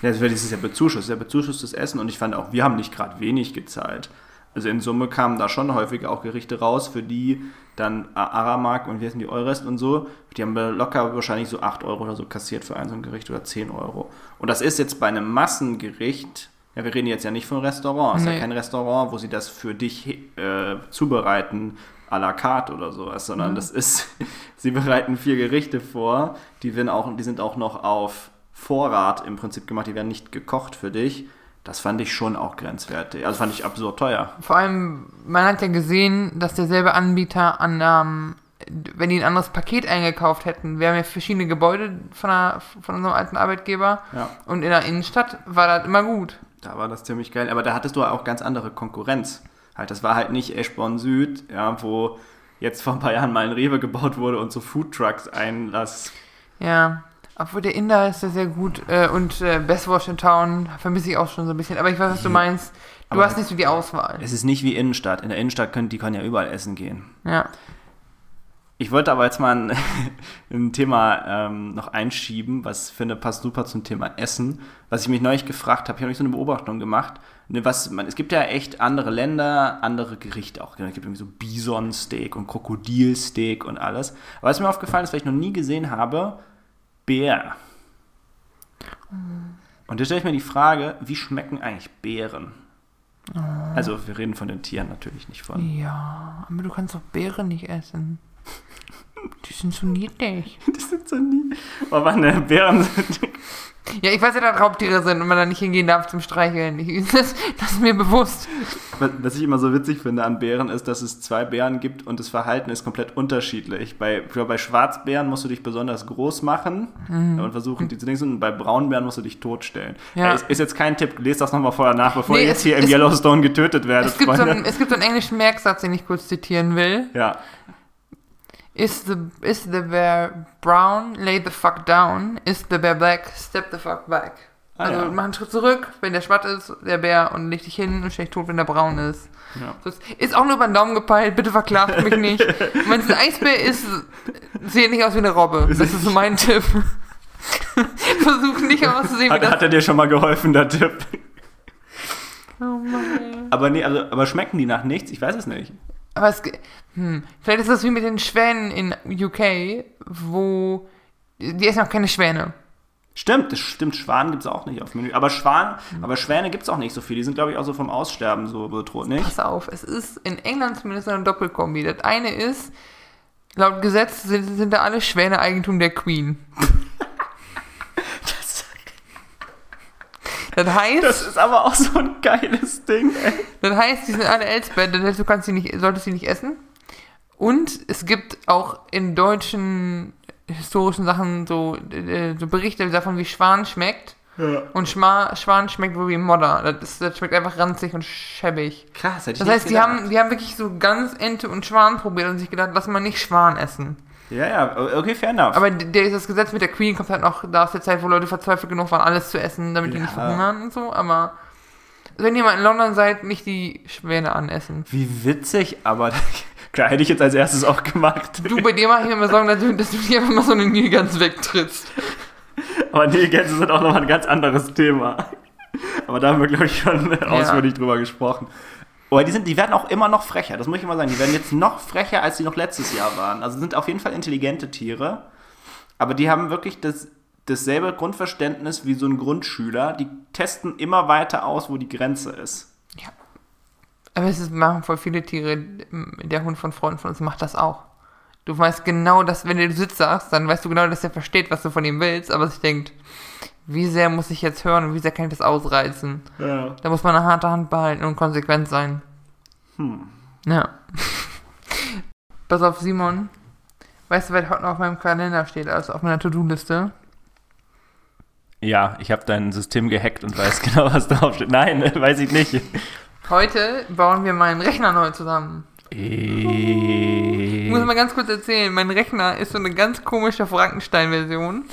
Das ist ja Bezuschuss, das ist ja bezuschusstes Essen und ich fand auch, wir haben nicht gerade wenig gezahlt. Also in Summe kamen da schon häufig auch Gerichte raus, für die dann A- Aramak und wie heißen die Eurest und so, die haben locker wahrscheinlich so 8 Euro oder so kassiert für ein so ein Gericht oder 10 Euro. Und das ist jetzt bei einem Massengericht, ja, wir reden jetzt ja nicht von Restaurant, es ist Nee. ja kein Restaurant, wo sie das für dich äh, zubereiten à la carte oder sowas, sondern das ist, sie bereiten vier Gerichte vor, die, auch, die sind auch noch auf Vorrat im Prinzip gemacht, die werden nicht gekocht für dich. Das fand ich schon auch grenzwertig. Also fand ich absurd teuer. Vor allem, man hat ja gesehen, dass derselbe Anbieter an, ähm, wenn die ein anderes Paket eingekauft hätten, wir haben ja verschiedene Gebäude von, der, von unserem alten Arbeitgeber Ja. und in der Innenstadt war das immer gut. Da war das ziemlich geil. Aber da hattest du auch ganz andere Konkurrenz. Halt, das war halt nicht Eschborn Süd, ja, wo jetzt vor ein paar Jahren mal ein Rewe gebaut wurde und so Foodtrucks Einlass. Ja, obwohl der Inder ist ja sehr gut äh, und äh, Best Wash in Town vermisse ich auch schon so ein bisschen. Aber ich weiß, was du meinst. Du Aber- hast nicht so die Auswahl. Es ist nicht wie Innenstadt. In der Innenstadt können die können ja überall essen gehen. Ja. Ich wollte aber jetzt mal ein, ein Thema ähm, noch einschieben, was ich finde passt super zum Thema Essen. Was ich mich neulich gefragt habe, ich habe mich so eine Beobachtung gemacht. Ne, Was man, es gibt ja echt andere Länder, andere Gerichte auch. Es gibt irgendwie so Bisonsteak und Krokodilsteak und alles. Aber was mir aufgefallen ist, was ich noch nie gesehen habe, Bär. Und da stelle ich mir die Frage, wie schmecken eigentlich Beeren? Also wir reden von den Tieren natürlich nicht von. Ja, aber du kannst doch Beeren nicht essen. Die sind so niedlich. Das sind so nie. Oh Mann, ne, Bären sind Ja, ich weiß ja, dass Raubtiere sind und man da nicht hingehen darf zum Streicheln. Ich, das, das ist mir bewusst. Was ich immer so witzig finde an Bären ist, dass es zwei Bären gibt und das Verhalten ist komplett unterschiedlich. Bei, bei Schwarzbären musst du dich besonders groß machen und versuchen, die zu denken. Und bei Braunbären musst du dich totstellen. Mhm. Ja. Ja. Ist, ist jetzt kein Tipp, lest das nochmal vorher nach, bevor Nee, ihr jetzt es- hier im es- Yellowstone getötet werdet, Es gibt, so einen, es gibt so einen englischen Merksatz, den ich kurz zitieren will. ja. Is the, is the bear brown, lay the fuck down. Is the bear black, step the fuck back. Ah, also ja. mach einen Schritt zurück, wenn der schwatt ist, der Bär, und leg dich hin und stell dich tot, wenn der braun ist. Ja. Das ist auch nur über den Daumen gepeilt, bitte verklagt mich nicht. Wenn es ein Eisbär ist, sieht nicht aus wie eine Robbe. Das ist mein Tipp. Versuch nicht auszusehen wie Hat, das. hat er dir schon mal geholfen, der Tipp? Oh Mann. Aber nee, also, aber schmecken die nach nichts? Ich weiß es nicht. Aber es, hm, vielleicht ist das wie mit den Schwänen in UK, wo die essen auch keine Schwäne. Stimmt, das stimmt. Schwan gibt es auch nicht auf Menü. Aber Schwan, Mhm. aber Schwäne gibt es auch nicht so viel. Die sind, glaube ich, auch so vom Aussterben so bedroht, nicht? Pass auf, es ist in England zumindest eine Doppelkombi. Das eine ist, laut Gesetz sind, sind da alle Schwäne Eigentum der Queen. Das heißt, Das ist aber auch so ein geiles Ding, ey. das heißt, die sind alle Elsbeth, das heißt, du kannst sie nicht, solltest sie nicht essen. Und es gibt auch in deutschen historischen Sachen so, äh, so Berichte davon, wie Schwan schmeckt. Ja. Und Schma Schwan schmeckt wohl wie Modder. Das, ist, das schmeckt einfach ranzig und schäbig. Krass, hätte ich Das heißt, die haben, die haben wirklich so ganz Ente und Schwan probiert und sich gedacht, lass mal nicht Schwan essen. Ja, ja, okay, fair enough. Aber der, das Gesetz mit der Queen kommt halt noch da aus der Zeit, wo Leute verzweifelt genug waren, alles zu essen, damit die Ja. nicht verhungern und so. Aber wenn ihr mal in London seid, nicht die Schwäne anessen. Wie witzig, aber klar, hätte ich jetzt als erstes auch gemacht. Du, bei dir mache ich mir immer Sorgen, dass du, dass du dir einfach mal so eine Nilgans wegtrittst. Aber Nilgänse sind auch nochmal ein ganz anderes Thema. Aber da haben wir, glaube ich, schon ausführlich drüber gesprochen. Aber die, sind, die werden auch immer noch frecher, das muss ich immer sagen. Die werden jetzt noch frecher, als die noch letztes Jahr waren. Also sind auf jeden Fall intelligente Tiere. Aber die haben wirklich das, dasselbe Grundverständnis wie so ein Grundschüler. Die testen immer weiter aus, wo die Grenze ist. Ja. Aber es ist, machen voll viele Tiere. Der Hund von Freunden von uns macht das auch. Du weißt genau, dass, wenn du Sitz sagst, dann weißt du genau, dass er versteht, was du von ihm willst, aber sich denkt, wie sehr muss ich jetzt hören und wie sehr kann ich das ausreizen? Ja. Da muss man eine harte Hand behalten und konsequent sein. Hm. Ja. Pass auf, Simon. Weißt du, wer heute noch auf meinem Kalender steht, also auf meiner To-Do-Liste? Ja, ich habe dein System gehackt und weiß genau, was draufsteht. Nein, weiß ich nicht. Heute bauen wir meinen Rechner neu zusammen. Ich muss mal ganz kurz erzählen, mein Rechner ist so eine ganz komische Frankenstein-Version.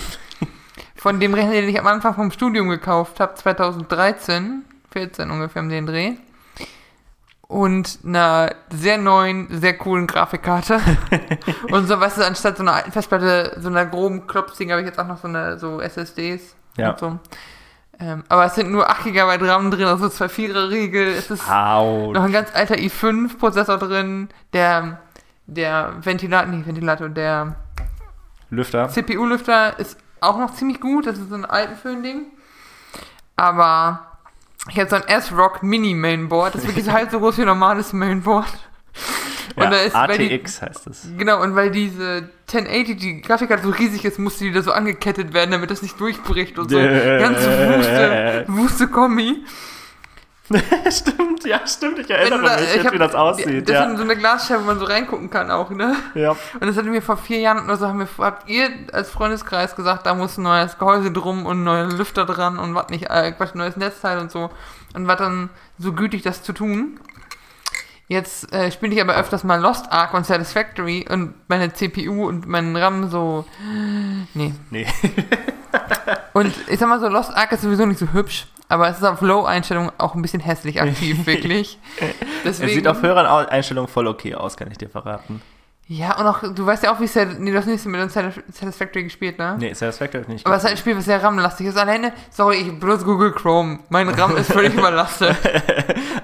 Von dem Rechner, den ich am Anfang vom Studium gekauft habe, 2013, 14 ungefähr um den Dreh. Und einer sehr neuen, sehr coolen Grafikkarte. und so, weißt du, anstatt so einer alten Festplatte, so einer groben Klopsding, habe ich jetzt auch noch so eine so SSDs. Ja. Und so. Ähm, aber es sind nur 8 GB RAM drin, also zwei Vierer-Riegel. Es ist Au. noch ein ganz alter i5-Prozessor drin, der, der Ventilator, nicht Ventilator, der Lüfter. CPU-Lüfter ist auch noch ziemlich gut, das ist so ein Alpenföhn-Ding. Aber ich habe so ein S-Rock Mini-Mainboard, das ist wirklich so halb so groß wie ein normales Mainboard. Und Ja, da ist, weil die, ATX heißt es. genau, und weil diese 1080, die Grafikkarte so riesig ist, musste die da so angekettet werden, damit das nicht durchbricht und so. Ganz wuste, wuste Kombi. stimmt, ja, stimmt. Ich erinnere da- mich ich hab- wie das aussieht. Das Ja. ist so eine Glasscheibe, wo man so reingucken kann auch, ne? ja. Und das hatten wir vor vier Jahren oder so, haben wir, habt ihr als Freundeskreis gesagt, da muss ein neues Gehäuse drum und ein neuer Lüfter dran und was nicht, äh, Quatsch, ein neues Netzteil und so. Und war dann so gütig, das zu tun. Jetzt äh, spiele ich aber öfters mal Lost Ark und Satisfactory und meine CPU und meinen RAM so. Nee. Nee. Und ich sag mal so, Lost Ark ist sowieso nicht so hübsch, aber es ist auf Low-Einstellung auch ein bisschen hässlich aktiv, wirklich. Es sieht auf höheren Einstellungen voll okay aus, kann ich dir verraten. Ja, und auch, du weißt ja auch, wie es nee, du hast nicht mit uns Satis- Satisfactory gespielt, ne? Nee, Satisfactory nicht. Aber es ist halt ein Spiel, was sehr RAM-lastig ist. Alleine, sorry, ich bloß Google Chrome. Mein RAM ist völlig überlastet.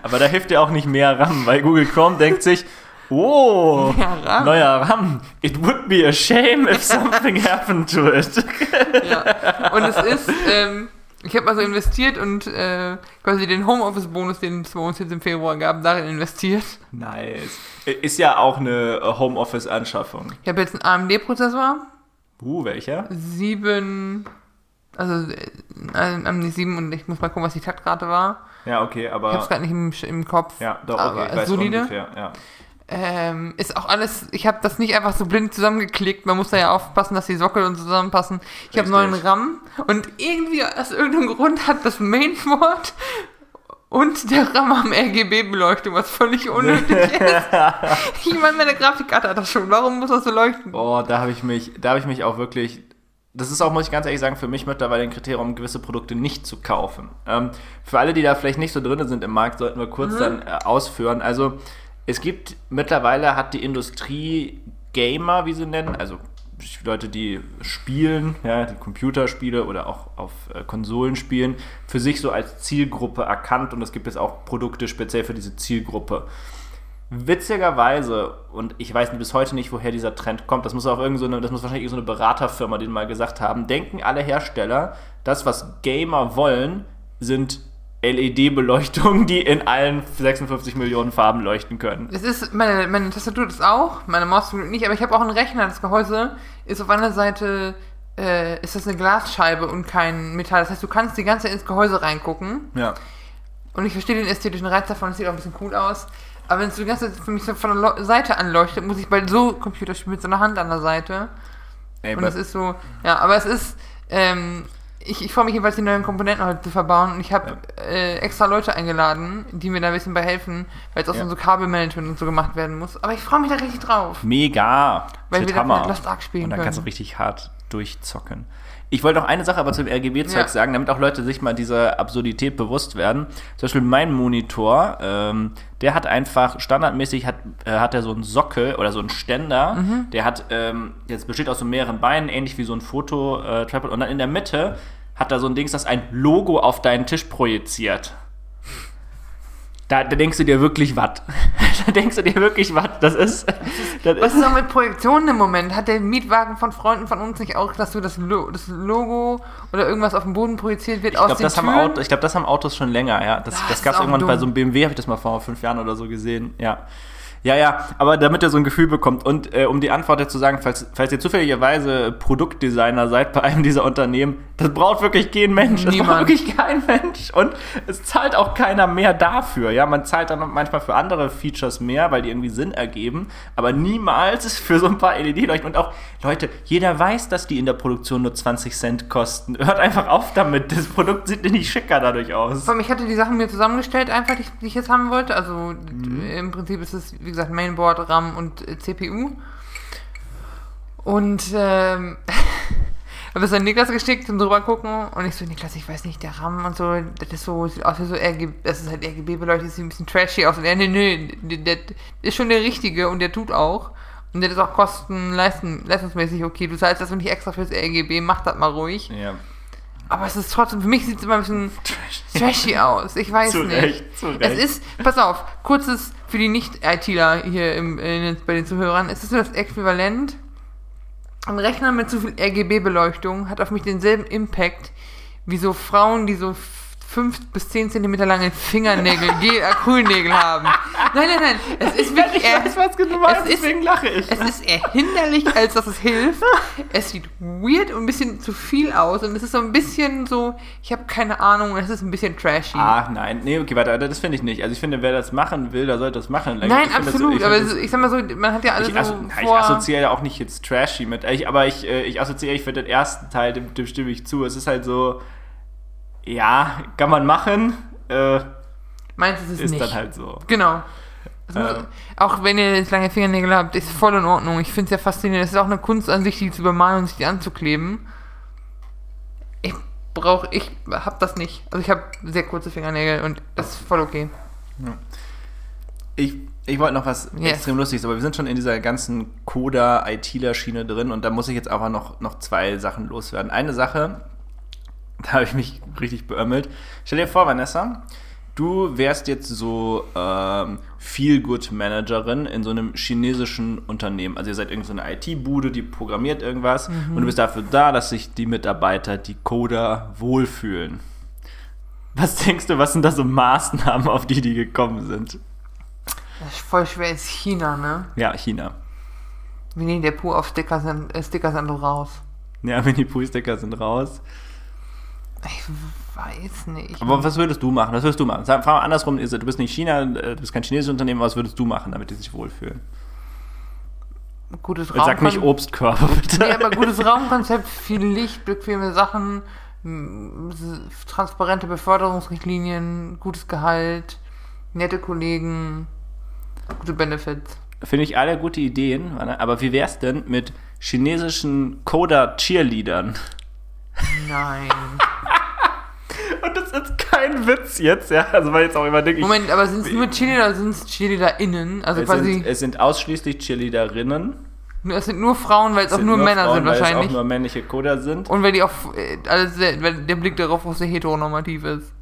Aber da hilft dir auch nicht mehr RAM, weil Google Chrome denkt sich, oh, RAM. neuer RAM. It would be a shame if something happened to it. Ja. Und es ist, ähm, ich habe mal so investiert und äh, quasi den Homeoffice-Bonus, den es bei uns jetzt im Februar gab, darin investiert. Nice. Ist ja auch eine Homeoffice-Anschaffung. Ich habe jetzt einen AMD-Prozessor, Uh, welcher? sieben, also äh, AMD 7 und ich muss mal gucken, was die Taktrate war. Ja, okay, Ich habe es aber. gerade nicht im, im Kopf. Ja, doch, okay, aber ich weiß solide. ungefähr, ja. Ähm, ist auch alles, ich habe das nicht einfach so blind zusammengeklickt, man muss da ja aufpassen, dass die Sockel und zusammenpassen. Ich habe neuen RAM und irgendwie aus irgendeinem Grund hat das Mainboard und der RAM am RGB-Beleuchtung, was völlig unnötig ist. Ich meine, meine Grafikkarte hat das schon, warum muss das so leuchten? Oh, da habe ich mich, da habe ich mich auch wirklich. Das ist auch, muss ich ganz ehrlich sagen, für mich mittlerweile ein Kriterium, gewisse Produkte nicht zu kaufen. Ähm, für alle, die da vielleicht nicht so drin sind im Markt, sollten wir kurz dann äh, ausführen. Also es gibt mittlerweile hat die Industrie Gamer, wie sie nennen, also Leute, die spielen, ja, die Computerspiele oder auch auf äh, Konsolen spielen, für sich so als Zielgruppe erkannt und es gibt jetzt auch Produkte speziell für diese Zielgruppe. Witzigerweise, und ich weiß bis heute nicht, woher dieser Trend kommt, das muss auch irgend so das muss wahrscheinlich so eine Beraterfirma, denen mal gesagt haben, denken alle Hersteller, das, was Gamer wollen, sind LED-Beleuchtungen, die in allen 56 Millionen Farben leuchten können. Es ist, meine, meine Tastatur das auch, meine Maus nicht, aber ich habe auch einen Rechner, das Gehäuse ist auf einer Seite, äh, ist das eine Glasscheibe und kein Metall. Das heißt, du kannst die ganze Zeit ins Gehäuse reingucken. Ja. Und ich verstehe den ästhetischen Reiz davon, es sieht auch ein bisschen cool aus. Aber wenn es die ganze Zeit für mich so von der Seite anleuchtet, muss ich bei so Computerspielen mit so einer Hand an der Seite. Ey, Und es ist so, ja, aber es ist, ähm, ich, ich freue mich jedenfalls, die neuen Komponenten heute zu verbauen. Und ich habe äh, extra Leute eingeladen, die mir da ein bisschen bei helfen, weil es auch Ja. so Kabelmanagement und so gemacht werden muss. Aber ich freue mich da richtig drauf. Mega. Weil wir Hammer. mit Lost Ark spielen Und dann können. kannst du richtig hart durchzocken. Ich wollte noch eine Sache aber zum RGB-Zeug Ja. sagen, damit auch Leute sich mal dieser Absurdität bewusst werden. Zum Beispiel mein Monitor, ähm, der hat einfach standardmäßig hat, äh, hat er so einen Sockel oder so einen Ständer, Mhm. der hat ähm, jetzt besteht aus so mehreren Beinen, ähnlich wie so ein Foto-Tripod. und dann in der Mitte hat er so ein Dings, das ein Logo auf deinen Tisch projiziert. Da, da denkst du dir wirklich was. da denkst du dir wirklich was. Das ist. Das Was ist auch mit Projektionen im Moment? Hat der Mietwagen von Freunden von uns nicht auch, dass du das, Lo das Logo oder irgendwas auf dem Boden projiziert wird Ich aus glaube, den das, haben Türen? Auto, ich glaub, das haben Autos schon länger, ja. Das, Das das gab es irgendwann dumm. bei so einem BMW, habe ich das mal vor fünf Jahren oder so gesehen, ja. Ja, ja, aber damit ihr so ein Gefühl bekommt und äh, um die Antwort jetzt zu sagen, falls, falls ihr zufälligerweise Produktdesigner seid bei einem dieser Unternehmen, das braucht wirklich kein Mensch. Das Niemand. braucht wirklich kein Mensch. Und es zahlt auch keiner mehr dafür. Ja, man zahlt dann manchmal für andere Features mehr, weil die irgendwie Sinn ergeben, aber niemals für so ein paar LED-Leuchten. Und auch, Leute, jeder weiß, dass die in der Produktion nur 20 Cent kosten. Hört einfach auf damit. Das Produkt sieht nicht schicker dadurch aus. Ich hatte die Sachen mir zusammengestellt, einfach, die, ich jetzt haben wollte. Also Mhm. im Prinzip ist es, wie gesagt, Mainboard, RAM und äh, CPU. Und ähm, habe es an Niklas geschickt zum drüber gucken und ich so, Niklas, ich weiß nicht, der RAM und so, das ist so, sieht aus wie so RGB, das ist halt RGB beleuchtet, sieht ein bisschen trashy aus. Und er, nee, nee, der, der ist schon der richtige und der tut auch. Und der ist auch kosten, leisten, leistungsmäßig okay. Du zahlst das nicht extra fürs RGB, mach das mal ruhig. Ja. Aber es ist trotzdem, für mich sieht es immer ein bisschen trashy aus. Ich weiß Zu nicht. Recht, zu Recht. Es ist, pass auf, kurzes für die Nicht-ITler hier im, in, bei den Zuhörern. Es ist das Äquivalent. Ein Rechner mit zu viel RGB-Beleuchtung hat auf mich denselben Impact wie so Frauen, die so 5 bis 10 Zentimeter lange Fingernägel, Gel- Acrylnägel haben. Nein, nein, nein. Es ist wirklich eher, was du meinst, deswegen lache ich. es ist eher hinderlich, als dass es hilft. Es sieht weird und ein bisschen zu viel aus. Und es ist so ein bisschen so, ich habe keine Ahnung, es ist ein bisschen trashy. Ach nein, nee, okay, warte, das finde ich nicht. Also ich finde, wer das machen will, der sollte das machen. Nein, ich finde absolut. Das, ich aber das- ich sag mal so, man hat ja alle ich, so asso ich assoziiere ja auch nicht jetzt trashy mit, ich, aber ich, äh, ich assoziiere, ich finde den ersten Teil, dem, dem stimme ich zu. Es ist halt so, ja, kann man machen, äh, Meins ist es ist nicht. dann halt so. Genau. Muss, Ähm. auch wenn ihr jetzt lange Fingernägel habt, ist voll in Ordnung. Ich finde es ja faszinierend. Es ist auch eine Kunst an sich, die zu übermalen und sich die anzukleben. Ich brauche, ich hab das nicht. Also ich habe sehr kurze Fingernägel und das ist voll okay. Ich, ich wollte noch was Yes. extrem Lustiges, aber wir sind schon in dieser ganzen Coda-ITler-Schiene drin und da muss ich jetzt aber noch, noch zwei Sachen loswerden. Eine Sache, da habe ich mich richtig beömmelt. Stell dir vor, Vanessa, du wärst jetzt so ähm, Feel-Good-Managerin in so einem chinesischen Unternehmen. Also ihr seid irgend so eine IT-Bude, die programmiert irgendwas und du bist dafür da, dass sich die Mitarbeiter, die Coder, wohlfühlen. Was denkst du, was sind da so Maßnahmen, auf die die gekommen sind? Das ist voll schwer. Ist China, ne? Ja, China. Nehmen der Puh auf Sticker sind, äh, Sticker sind raus. Ja, Mini-Pooh-Sticker sind raus. Ich weiß nicht. Aber was würdest du machen? Was würdest du machen? Sag, frag mal andersrum, du bist nicht China, äh, du bist kein chinesisches Unternehmen, was würdest du machen, damit die sich wohlfühlen? gutes Und sag nicht Obstkörper, bitte. Nee, aber gutes Raumkonzept, viel Licht, bequeme Sachen, transparente Beförderungsrichtlinien, gutes Gehalt, nette Kollegen, gute Benefits. Finde ich alle gute Ideen, aber wie wär's denn mit chinesischen Coder-Cheerleadern? Nein. Und das ist kein Witz jetzt, ja, also weil jetzt auch immer denke ich, Moment, aber sind es nur Cheerleader oder sind es CheerleaderInnen? Also es quasi, sind, es sind ausschließlich Cheerleaderinnen. nur- es sind nur Frauen, weil es auch sind nur, Männer Frauen, sind weil es wahrscheinlich. auch nur männliche Coder sind. Und weil die auch, äh, sehr, weil der Blick darauf auch sehr heteronormativ ist.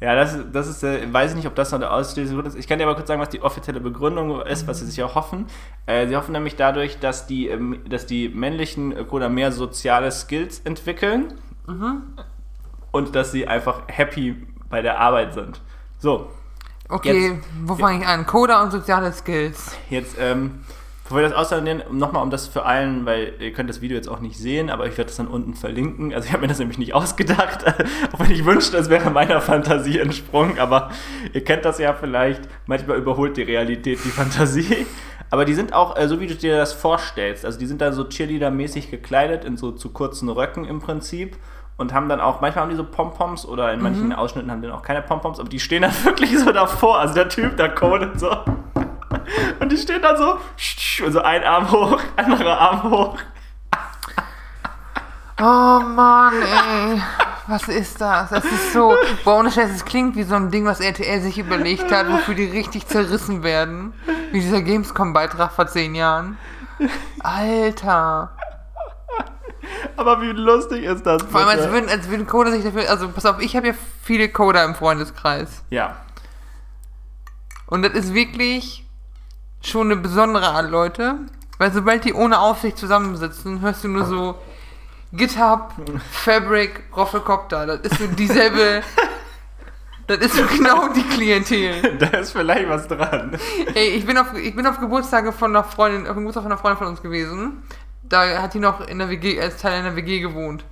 Ja, das, das ist, äh, weiß ich nicht, ob das noch der ausschließliche Grund ist. Ich kann dir aber kurz sagen, was die offizielle Begründung ist, was sie sich erhoffen. Äh, sie hoffen nämlich dadurch, dass die, ähm, dass die männlichen äh, Coder mehr soziale Skills entwickeln und dass sie einfach happy bei der Arbeit sind. So, Okay, Jetzt- wo fange ich an? Coder und soziale Skills. Jetzt, ähm, bevor wir das ausleihen, nochmal um das für allen, weil ihr könnt das Video jetzt auch nicht sehen, aber ich werde das dann unten verlinken. Also ich habe mir das nämlich nicht ausgedacht, auch wenn ich wünschte, es wäre meiner Fantasie entsprungen, aber ihr kennt das ja vielleicht, manchmal überholt die Realität die Fantasie. Aber die sind auch, äh, so wie du dir das vorstellst, also die sind da so Cheerleader-mäßig gekleidet, in so zu kurzen Röcken im Prinzip. Und haben dann auch, manchmal haben die so Pompoms oder in manchen Ausschnitten haben die dann auch keine Pompoms, aber die stehen dann wirklich so davor. Also der Typ, der codet so. Und die stehen dann so, und so ein Arm hoch, anderer Arm hoch. Oh Mann, ey. Was ist das? Das ist so. Boah, ohne Scheiß, es klingt wie so ein Ding, was RTL sich überlegt hat, wofür die richtig zerrissen werden. Wie dieser Gamescom-Beitrag vor zehn Jahren. Alter. Aber wie lustig ist das? Vor allem, als bitte? würden, als würden Coder sich dafür. Also, pass auf, ich habe ja viele Coder im Freundeskreis. Ja. Und das ist wirklich schon eine besondere Art Leute. Weil sobald die ohne Aufsicht zusammensitzen, hörst du nur so GitHub, Fabric, Roffelcopter. Das ist so dieselbe. Das ist so genau die Klientel. Da ist vielleicht was dran. Ey, ich bin auf, ich bin auf Geburtstage von einer Freundin, auf dem Geburtstag von einer Freundin von uns gewesen. Da hat die noch in der WG, als Teil einer WG gewohnt.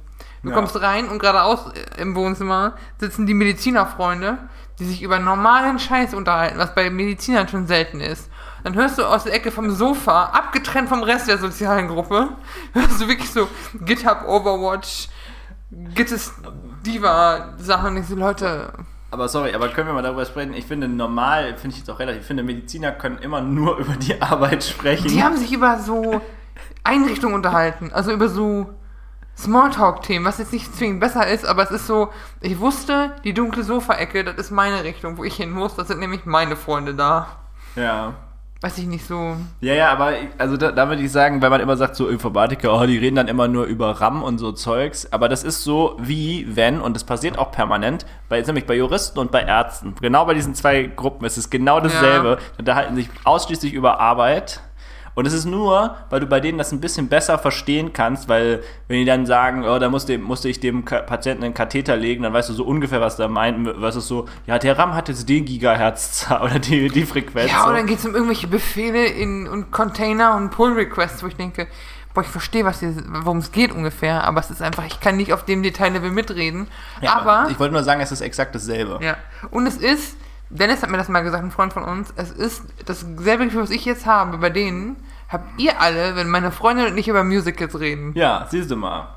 Du Ja. kommst rein und geradeaus im Wohnzimmer sitzen die Medizinerfreunde, die sich über normalen Scheiß unterhalten, was bei Medizinern schon selten ist. Dann hörst du aus der Ecke vom Sofa, abgetrennt vom Rest der sozialen Gruppe, hörst du wirklich so GitHub, Overwatch, Gittes Diva-Sachen. Und ich so, Leute, Aber sorry, aber können wir mal darüber sprechen? Ich finde, normal finde ich jetzt auch relativ. Ich finde, Mediziner können immer nur über die Arbeit sprechen. Die haben sich über so Einrichtungen unterhalten, also über so Smalltalk-Themen, was jetzt nicht zwingend besser ist, aber es ist so, ich wusste, die dunkle Sofaecke, das ist meine Richtung, wo ich hin muss, das sind nämlich meine Freunde da. ja. Weiß ich nicht so. Ja, ja, aber also da, da würde ich sagen, weil man immer sagt, so Informatiker, oh, die reden dann immer nur über RAM und so Zeugs, aber das ist so wie wenn, und das passiert auch permanent, bei, nämlich bei Juristen und bei Ärzten. Genau bei diesen zwei Gruppen ist es genau dasselbe. Da unterhalten sich ausschließlich über Arbeit. Und es ist nur, weil du bei denen das ein bisschen besser verstehen kannst, weil wenn die dann sagen, oh, da musste, musste ich dem Patienten einen Katheter legen, dann weißt du so ungefähr, was da meint, was ist so, ja, der RAM hat jetzt den Gigahertz oder die, die Frequenz. Ja, und dann geht es um irgendwelche Befehle in, und Container und Pull-Requests, wo ich denke, boah, ich verstehe, worum es geht ungefähr, aber es ist einfach, ich kann nicht auf dem Detaillevel mitreden. Ja, aber ich wollte nur sagen, es ist exakt dasselbe. Ja, und es ist, Dennis hat mir das mal gesagt, ein Freund von uns, es ist dasselbe Gefühl, was ich jetzt habe, bei denen habt ihr alle, wenn meine Freundin und ich über Musicals reden. Ja, siehst du mal.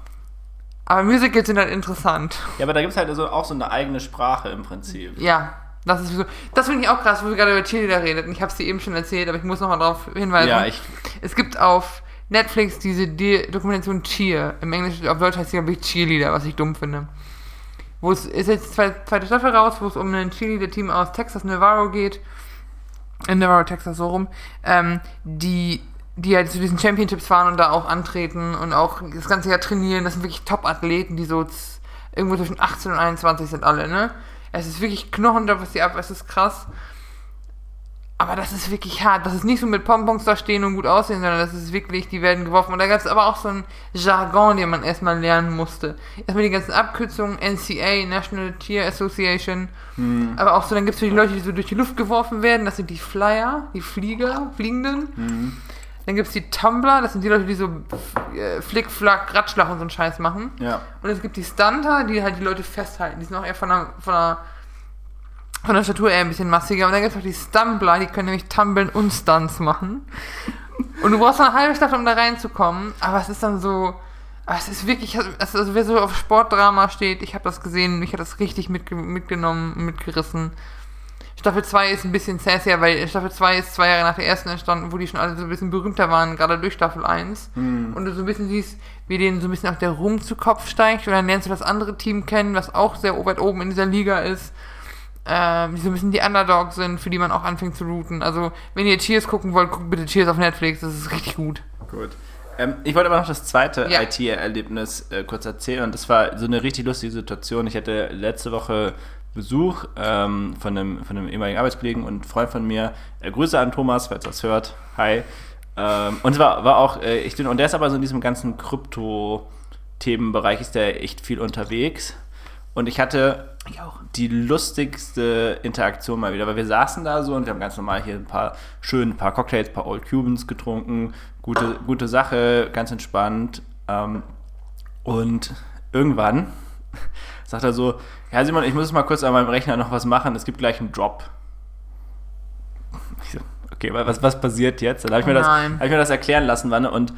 Aber Musicals sind halt interessant. Ja, aber da gibt es halt so, auch so eine eigene Sprache im Prinzip. Ja, das ist so. Das finde ich auch krass, wo wir gerade über Cheerleader redet. Und ich habe es dir eben schon erzählt, aber ich muss nochmal darauf hinweisen. Ja, ich, Es gibt auf Netflix diese D Dokumentation Cheer. Im Englischen, auf Deutsch heißt sie, glaube ich, Cheerleader, was ich dumm finde. Wo es ist jetzt zwei, zweite Staffel raus, wo es um ein Cheerleader-Team aus Texas, Navarro geht. In Navarro, Texas, so rum. Ähm, die, die halt zu diesen Championships fahren und da auch antreten und auch das ganze Jahr trainieren. Das sind wirklich Top-Athleten, die so irgendwo zwischen 18 und 21 sind alle, ne? Es ist wirklich Knochenjob, was die ab, es ist krass. Aber das ist wirklich hart. Das ist nicht so mit Pompons da stehen und gut aussehen, sondern das ist wirklich, die werden geworfen. Und da gab es aber auch so ein Jargon, den man erstmal lernen musste. Erstmal die ganzen Abkürzungen, NCA, National Cheer Association. Aber auch so, dann gibt es so die Leute, die so durch die Luft geworfen werden. Das sind die Flyer, die Flieger, Fliegenden. Dann gibt es die Tumbler, das sind die Leute, die so äh, Flick, Flack, Ratschlag und so einen Scheiß machen. ja. Und es gibt die Stunter, die halt die Leute festhalten. Die sind auch eher von der, von der, von der Statur eher ein bisschen massiger. Und dann gibt es auch die Stumbler, die können nämlich tumbeln und Stunts machen. Und du brauchst eine halbe Staffel, um da reinzukommen. Aber es ist dann so. Es ist wirklich, es- also wer so auf Sportdrama steht, ich habe das gesehen, mich hat das richtig mitge mitgenommen, mitgerissen. Staffel 2 ist ein bisschen sassier, weil Staffel 2 ist zwei Jahre nach der ersten entstanden, wo die schon alle so ein bisschen berühmter waren, gerade durch Staffel 1. Und du so ein bisschen siehst, wie denen so ein bisschen auch der Ruhm zu Kopf steigt. Und dann lernst du das andere Team kennen, was auch sehr weit oben in dieser Liga ist. Ähm, die so ein bisschen die Underdogs sind, für die man auch anfängt zu routen. Also, wenn ihr Cheers gucken wollt, guckt bitte Cheers auf Netflix, das ist richtig gut. Gut. Ähm, ich wollte aber noch das zweite Ja. IT-Erlebnis äh, kurz erzählen. Und das war so eine richtig lustige Situation. Ich hatte letzte Woche Besuch ähm, von, einem, von einem ehemaligen Arbeitskollegen und Freund von mir. Äh, Grüße an Thomas, falls er das hört. Hi. Ähm, und es war, auch, äh, ich, und der ist aber so in diesem ganzen Krypto-Themenbereich, ist der echt viel unterwegs. Und ich hatte die lustigste Interaktion mal wieder, weil wir saßen da so und wir haben ganz normal hier ein paar schön, ein paar Cocktails, ein paar Old Cubans getrunken, gute, gute Sache, ganz entspannt. Ähm, und irgendwann sagt er so, ja Simon, ich muss mal kurz an meinem Rechner noch was machen, es gibt gleich einen Drop. Ich so, okay, wa- was, was passiert jetzt? Dann habe ich, mir Oh das- hab ich mir das erklären lassen, Wanne, und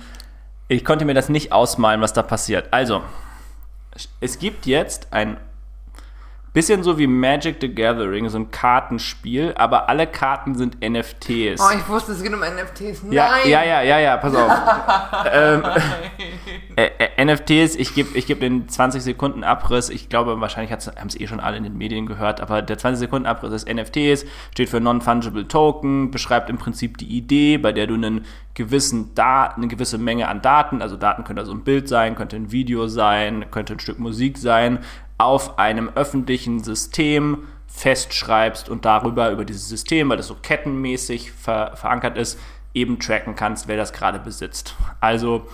ich konnte mir das nicht ausmalen, was da passiert. Also, es gibt jetzt ein bisschen so wie Magic the Gathering, so ein Kartenspiel, aber alle Karten sind NFTs. Oh, ich wusste, es geht um NFTs. Nein! ja, ja, ja, ja, ja, pass auf. ähm, äh, äh, NFTs, ich gebe ich geb den 20 Sekunden Abriss. Ich glaube, wahrscheinlich haben es eh schon alle in den Medien gehört, aber der 20 Sekunden Abriss des NFTs steht für Non-Fungible Token, beschreibt im Prinzip die Idee, bei der du einen gewissen Daten, eine gewisse Menge an Daten, also Daten könnte also ein Bild sein, könnte ein Video sein, könnte ein Stück Musik sein, auf einem öffentlichen System festschreibst und darüber, über dieses System, weil das so kettenmäßig ver verankert ist, eben tracken kannst, wer das gerade besitzt. Also,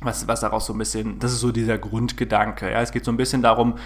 was, was daraus so ein bisschen, das ist so dieser Grundgedanke. Ja? Es geht so ein bisschen darum,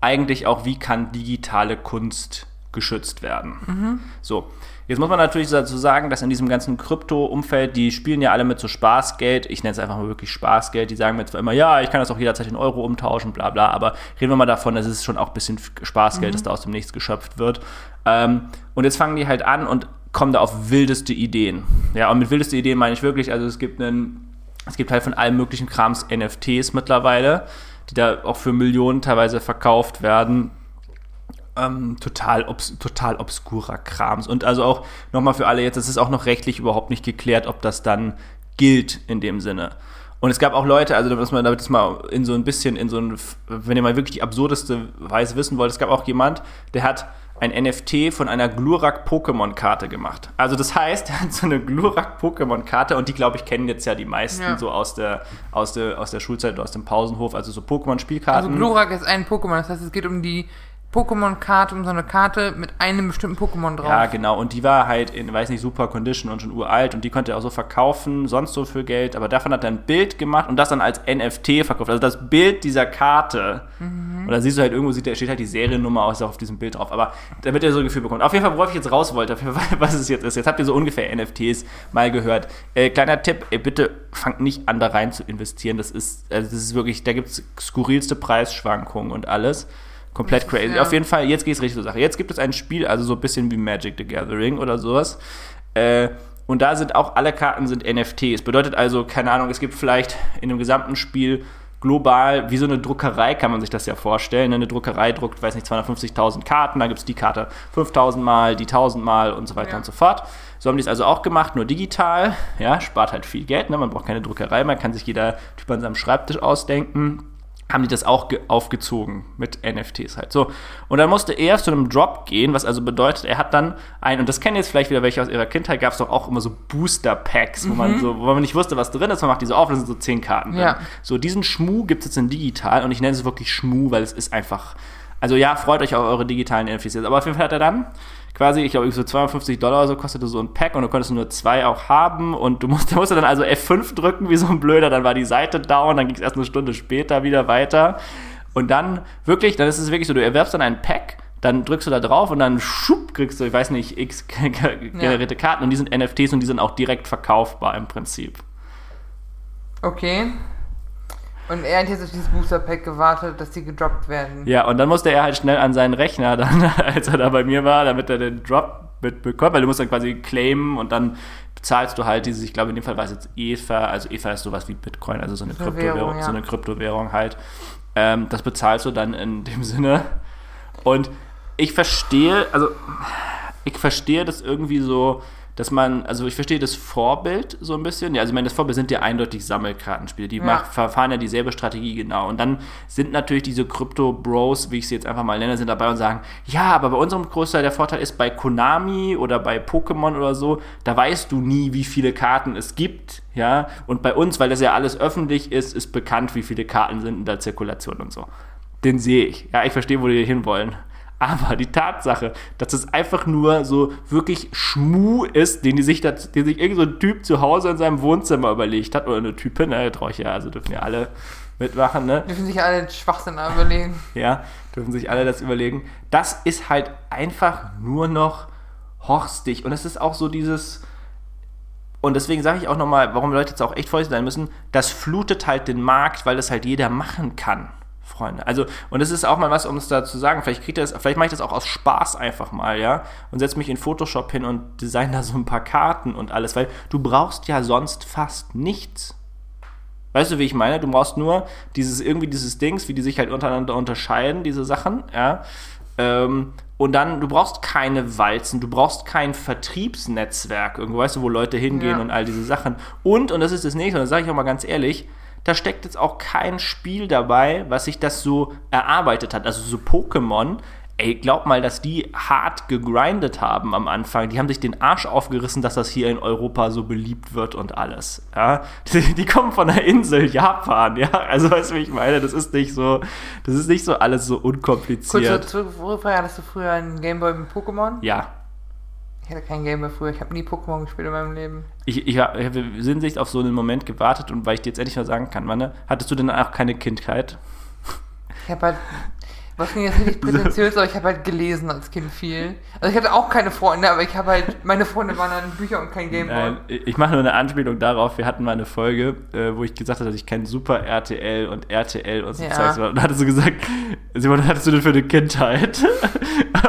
eigentlich auch, wie kann digitale Kunst geschützt werden. So, jetzt muss man natürlich dazu sagen, dass in diesem ganzen Krypto-Umfeld, die spielen ja alle mit so Spaßgeld, ich nenne es einfach mal wirklich Spaßgeld, die sagen mir zwar immer, ja, ich kann das auch jederzeit in Euro umtauschen, bla bla, aber reden wir mal davon, dass es schon auch ein bisschen Spaßgeld, das da aus dem Nichts geschöpft wird. Ähm, und jetzt fangen die halt an und kommen da auf wildeste Ideen. Ja, und mit wildeste Ideen meine ich wirklich, also es gibt einen, es gibt halt von allem möglichen Krams NFTs mittlerweile, die da auch für Millionen teilweise verkauft werden. Ähm, total, obs total obskurer Krams. Und also auch nochmal für alle jetzt, es ist auch noch rechtlich überhaupt nicht geklärt, ob das dann gilt in dem Sinne. Und es gab auch Leute, also dass man damit das mal in so ein bisschen, in so ein, wenn ihr mal wirklich die absurdeste Weise wissen wollt, es gab auch jemand, der hat ein NFT von einer Glurak-Pokémon-Karte gemacht. Also das heißt, er hat so eine Glurak-Pokémon-Karte und die, glaube ich, kennen jetzt ja die meisten Ja. so aus der, aus, der, aus der Schulzeit oder aus dem Pausenhof, also so Pokémon-Spielkarten. Also Glurak ist ein Pokémon, das heißt, es geht um die Pokémon-Karte, um so eine Karte mit einem bestimmten Pokémon drauf. Ja, genau. Und die war halt in, weiß nicht, super Condition und schon uralt und die konnte er auch so verkaufen, sonst so für Geld. Aber davon hat er ein Bild gemacht und das dann als NFT verkauft. Also das Bild dieser Karte. Und da siehst du halt irgendwo, sieht, da steht halt die Seriennummer aus auf diesem Bild drauf. Aber damit er so ein Gefühl bekommt. Auf jeden Fall, worauf ich jetzt raus wollte, was es jetzt ist. Jetzt habt ihr so ungefähr NFTs mal gehört. Äh, kleiner Tipp, ey, bitte fangt nicht an, da rein zu investieren. Das ist, also das ist wirklich, da gibt es skurrilste Preisschwankungen und alles. Komplett crazy. ja. Auf jeden Fall, jetzt geht es richtig zur Sache. Jetzt gibt es ein Spiel, also so ein bisschen wie Magic the Gathering oder sowas. Äh, und da sind auch alle Karten sind NFTs. Bedeutet also, keine Ahnung, es gibt vielleicht in dem gesamten Spiel global, wie so eine Druckerei kann man sich das ja vorstellen. Eine Druckerei druckt, weiß nicht, 250.000 Karten, da gibt es die Karte 5.000 Mal, die 1.000 Mal und so weiter Ja. und so fort. So haben die es also auch gemacht, nur digital. Ja, spart halt viel Geld, ne? man braucht keine Druckerei mehr, kann sich jeder Typ an seinem Schreibtisch ausdenken haben die das auch ge- aufgezogen mit NFTs halt. So. Und dann musste er zu einem Drop gehen, was also bedeutet, er hat dann ein, und das kennen jetzt vielleicht wieder welche aus ihrer Kindheit, gab es doch auch immer so Booster-Packs, wo man so, wo man nicht wusste, was drin ist, man macht diese auf, da sind so zehn Karten drin. Ja. So, diesen Schmu gibt es jetzt in digital und ich nenne es wirklich Schmu, weil es ist einfach. Also ja, freut euch auf eure digitalen NFTs jetzt. Aber auf jeden Fall hat er dann quasi, ich glaube, so 52 Dollar oder so kostete so ein Pack und du konntest nur zwei auch haben und du musst, musst dann also F5 drücken wie so ein Blöder, dann war die Seite down, dann ging es erst eine Stunde später wieder weiter und dann wirklich, dann ist es wirklich so, du erwerbst dann ein Pack, dann drückst du da drauf und dann schupp, kriegst du, ich weiß nicht, x generierte Karten und die sind NFTs und die sind auch direkt verkaufbar im Prinzip. Okay. Und er hat jetzt auf dieses Booster-Pack gewartet, dass die gedroppt werden. Ja, und dann musste er halt schnell an seinen Rechner, dann, als er da bei mir war, damit er den Drop mitbekommt, weil du musst dann quasi claimen und dann bezahlst du halt dieses, ich glaube in dem Fall war es jetzt Ether, also Ether ist sowas wie Bitcoin, also so eine, Kryptowährung, Währung, ja. so eine Kryptowährung halt. Ähm, das bezahlst du dann in dem Sinne. Und ich verstehe, also ich verstehe das irgendwie so, dass man, also ich verstehe das Vorbild so ein bisschen. Ja, also ich meine, das Vorbild sind ja eindeutig Sammelkartenspiele. Die Ja. macht, verfahren ja dieselbe Strategie genau. Und dann sind natürlich diese Krypto-Bros, wie ich sie jetzt einfach mal nenne, sind dabei und sagen, ja, aber bei unserem Großteil der Vorteil ist bei Konami oder bei Pokémon oder so, da weißt du nie, wie viele Karten es gibt. Ja, und bei uns, weil das ja alles öffentlich ist, ist bekannt, wie viele Karten sind in der Zirkulation und so. Den sehe ich. Ja, ich verstehe, wo die hinwollen. Aber die Tatsache, dass es einfach nur so wirklich Schmu ist, den, die sich da, den sich irgend so ein Typ zu Hause in seinem Wohnzimmer überlegt hat, oder eine Typin, ne, traue ich ja, also dürfen ja alle mitmachen, ne? Dürfen sich alle den Schwachsinn überlegen. Ja, dürfen sich alle das überlegen. Das ist halt einfach nur noch horstig. Und es ist auch so dieses. Und deswegen sage ich auch nochmal, warum Leute jetzt auch echt vorsichtig sein müssen, das flutet halt den Markt, weil das halt jeder machen kann, Freunde. Also, und es ist auch mal was, um es da zu sagen, vielleicht kriegt das, vielleicht mache ich das auch aus Spaß einfach mal, ja, und setze mich in Photoshop hin und design da so ein paar Karten und alles, weil du brauchst ja sonst fast nichts. Weißt du, wie ich meine? Du brauchst nur dieses, irgendwie dieses Dings, wie die sich halt untereinander unterscheiden, diese Sachen, ja. Ähm, und dann, du brauchst keine Walzen, du brauchst kein Vertriebsnetzwerk, irgendwo, weißt du, wo Leute hingehen Ja. und all diese Sachen. Und, und das ist das nächste, und das sage ich auch mal ganz ehrlich, da steckt jetzt auch kein Spiel dabei, was sich das so erarbeitet hat. Also so Pokémon, ey, glaub mal, dass die hart gegrindet haben am Anfang. Die haben sich den Arsch aufgerissen, dass das hier in Europa so beliebt wird und alles. Ja? Die, die kommen von der Insel Japan, ja. Also weißt du, wie ich meine? Das ist nicht so, das ist nicht so alles so unkompliziert. Zurückfrage, hattest du früher einen Gameboy mit Pokémon? Ja. Ich hatte keinen Gameboy früher, ich habe nie Pokémon gespielt in meinem Leben. Ich, ich habe Sinnsicht auf so einen Moment gewartet und weil ich dir jetzt endlich mal sagen kann, Manne, hattest du denn auch keine Kindheit? Ich habe halt. Was klingt jetzt richtig prätentiös, aber ich habe halt gelesen als Kind viel. Also ich hatte auch keine Freunde, aber ich habe halt, meine Freunde waren dann Bücher und kein Gameboy. Nein, ich mache nur eine Anspielung darauf. Wir hatten mal eine Folge, äh, wo ich gesagt habe, dass ich kein Super RTL und RTL und so Ja. Zeugs war. Und da hattest du gesagt, Simon, was hattest du denn für eine Kindheit?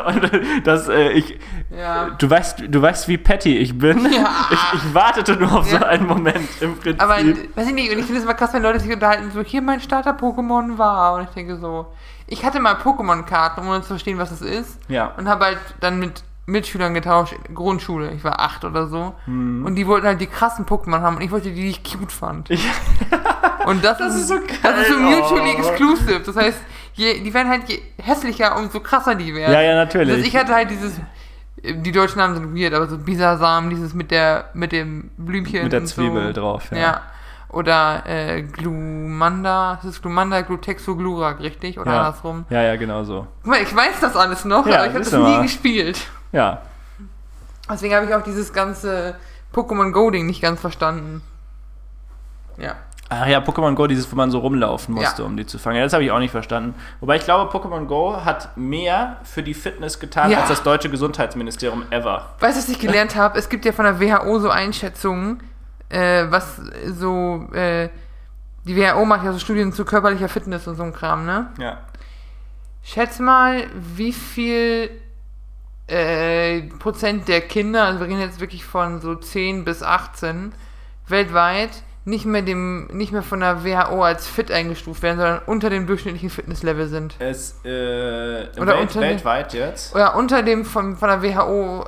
Und das, äh, ich, Ja. du weißt, du weißt, wie petty ich bin. Ja. Ich, ich wartete nur auf so Ja. einen Moment im Prinzip. Aber weiß ich nicht, und ich finde es immer krass, wenn Leute sich unterhalten, so hier mein Starter-Pokémon war. Und ich denke so, ich hatte mal Pokémon-Karten, um zu verstehen, was das ist. ja. Und habe halt dann mit Mitschülern getauscht, Grundschule, ich war acht oder so. Mhm. Und die wollten halt die krassen Pokémon haben und ich wollte die, die ich cute fand. Ich- und das, Das ist, ist so Das ist so geil, mutually oh. exclusive. Das heißt, je, die werden halt je hässlicher, umso krasser die werden. ja, ja, natürlich. Also ich hatte halt dieses, die deutschen Namen sind weird, aber so Bisasam, dieses mit der, mit dem Blümchen. mit der Zwiebel so. drauf, ja. Ja. Oder äh, Glumanda, das ist Glumanda, Glutexo, Glurak, richtig? Oder Ja. andersrum. Ja, ja, genau so. Guck mal, ich weiß das alles noch, Ja, aber ich habe das nie mal. gespielt. Ja. Deswegen habe ich auch dieses ganze Pokémon Go-Ding nicht ganz verstanden. Ja. Ach ja, Pokémon Go, dieses, wo man so rumlaufen musste, Ja. um die zu fangen. Ja, das habe ich auch nicht verstanden. Wobei ich glaube, Pokémon Go hat mehr für die Fitness getan Ja. als das deutsche Gesundheitsministerium ever. Weißt du, was ich gelernt habe? Es gibt ja von der WHO so Einschätzungen, äh, was so, äh, die WHO macht ja so Studien zu körperlicher Fitness und so ein Kram, ne? Ja. Schätz mal, wie viel äh, Prozent der Kinder, also wir reden jetzt wirklich von so 10 bis 18, weltweit nicht mehr dem, nicht mehr von der WHO als fit eingestuft werden, sondern unter dem durchschnittlichen Fitnesslevel sind. Es, äh, Oder Welt, unter weltweit jetzt. Oder unter dem von, von der WHO.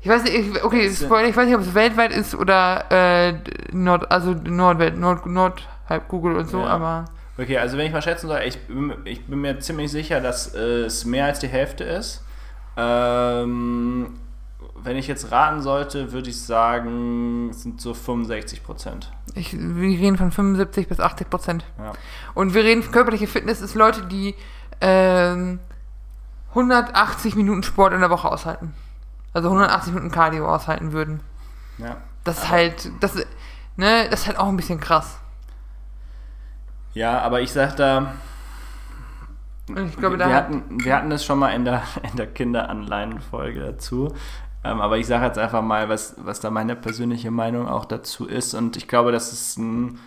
Ich weiß nicht, ich, okay, Spoiler, ich weiß nicht, ob es weltweit ist oder äh, Nord, also Nordwelt, Nord, Nord, halb Google und so, Ja. aber Okay, also wenn ich mal schätzen soll, ich, bin- ich bin mir ziemlich sicher, dass äh, es mehr als die Hälfte ist. Ähm, wenn ich jetzt raten sollte, würde ich sagen, es sind so 65 Prozent. ich, wir reden von 75 bis 80 Prozent. Ja. Und wir reden, körperliche Fitness ist Leute, die ähm, 180 Minuten Sport in der Woche aushalten. Also 180 Minuten Cardio aushalten würden. ja. Das ist halt, das, ne, das ist halt auch ein bisschen krass. Ja, aber ich sag da, glaube, wir, hatten, wir hatten das schon mal in der, in der Kinderanleihenfolge dazu. Ähm, aber ich sage jetzt einfach mal, was, was da meine persönliche Meinung auch dazu ist. Und ich glaube, dass es ein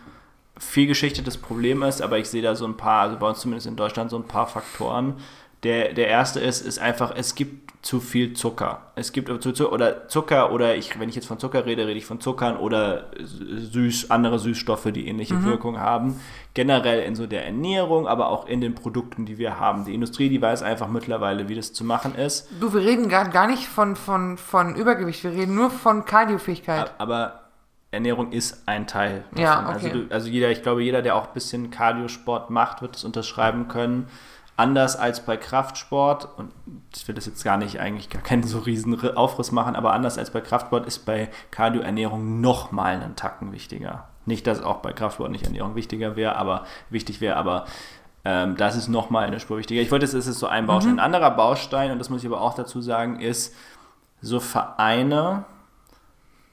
viel geschichtetes Problem ist, aber ich sehe da so ein paar, also bei uns zumindest in Deutschland, so ein paar Faktoren. Der, der erste ist, ist einfach, es gibt zu viel Zucker. Es gibt zu, zu, oder Zucker oder ich, wenn ich jetzt von Zucker rede, rede ich von Zuckern oder süß, andere Süßstoffe, die ähnliche Wirkung haben. Generell in so der Ernährung, aber auch in den Produkten, die wir haben. Die Industrie, die weiß einfach mittlerweile, wie das zu machen ist. du, wir reden gar, gar nicht von, von, von Übergewicht, wir reden nur von Cardiofähigkeit. Aber Ernährung ist ein Teil. davon. Ja, also, okay. du, also jeder, ich glaube, jeder, der auch ein bisschen Cardiosport macht, wird es unterschreiben können. Anders als bei Kraftsport, und ich will das jetzt gar nicht, eigentlich gar keinen so riesen Ri- Aufriss machen, aber anders als bei Kraftsport ist bei Cardioernährung noch mal einen Tacken wichtiger. Nicht, dass auch bei Kraftsport nicht Ernährung wichtiger wäre, aber wichtig wäre, aber ähm, das ist noch mal eine Spur wichtiger. Ich wollte, das ist so ein Baustein. Mhm. Ein anderer Baustein, und das muss ich aber auch dazu sagen, ist so Vereine,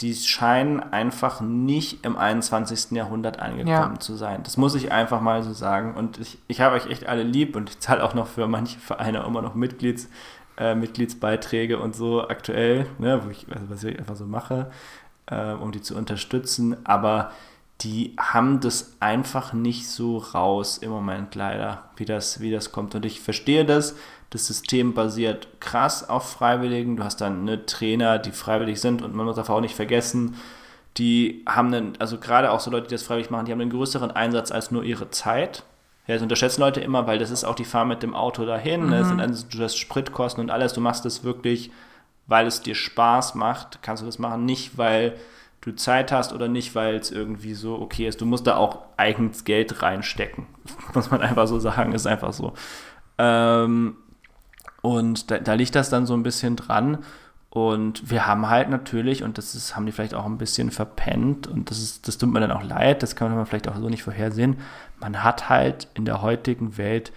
die scheinen einfach nicht im 21. Jahrhundert angekommen Ja. zu sein. Das muss ich einfach mal so sagen. Und ich, ich habe euch echt alle lieb und ich zahle auch noch für manche Vereine immer noch Mitglieds, äh, Mitgliedsbeiträge und so aktuell, ne, wo ich, also was ich einfach so mache, äh, um die zu unterstützen. Aber die haben das einfach nicht so raus im Moment leider, wie das, wie das kommt. Und ich verstehe das. Das System basiert krass auf Freiwilligen. Du hast dann ne, Trainer, die freiwillig sind und man muss einfach auch nicht vergessen, die haben einen, also gerade auch so Leute, die das freiwillig machen, die haben einen größeren Einsatz als nur ihre Zeit. Ja, das unterschätzen Leute immer, weil das ist auch die Fahrt mit dem Auto dahin, ne, das sind also, du hast Spritkosten und alles, du machst das wirklich, weil es dir Spaß macht, kannst du das machen, nicht weil du Zeit hast oder nicht, weil es irgendwie so okay ist. Du musst da auch eigenes Geld reinstecken, muss man einfach so sagen, ist einfach so. Ähm, und da, da liegt das dann so ein bisschen dran. Und wir haben halt natürlich, und das ist, haben die vielleicht auch ein bisschen verpennt, und das ist, das tut mir dann auch leid, das kann man vielleicht auch so nicht vorhersehen. Man hat halt in der heutigen Welt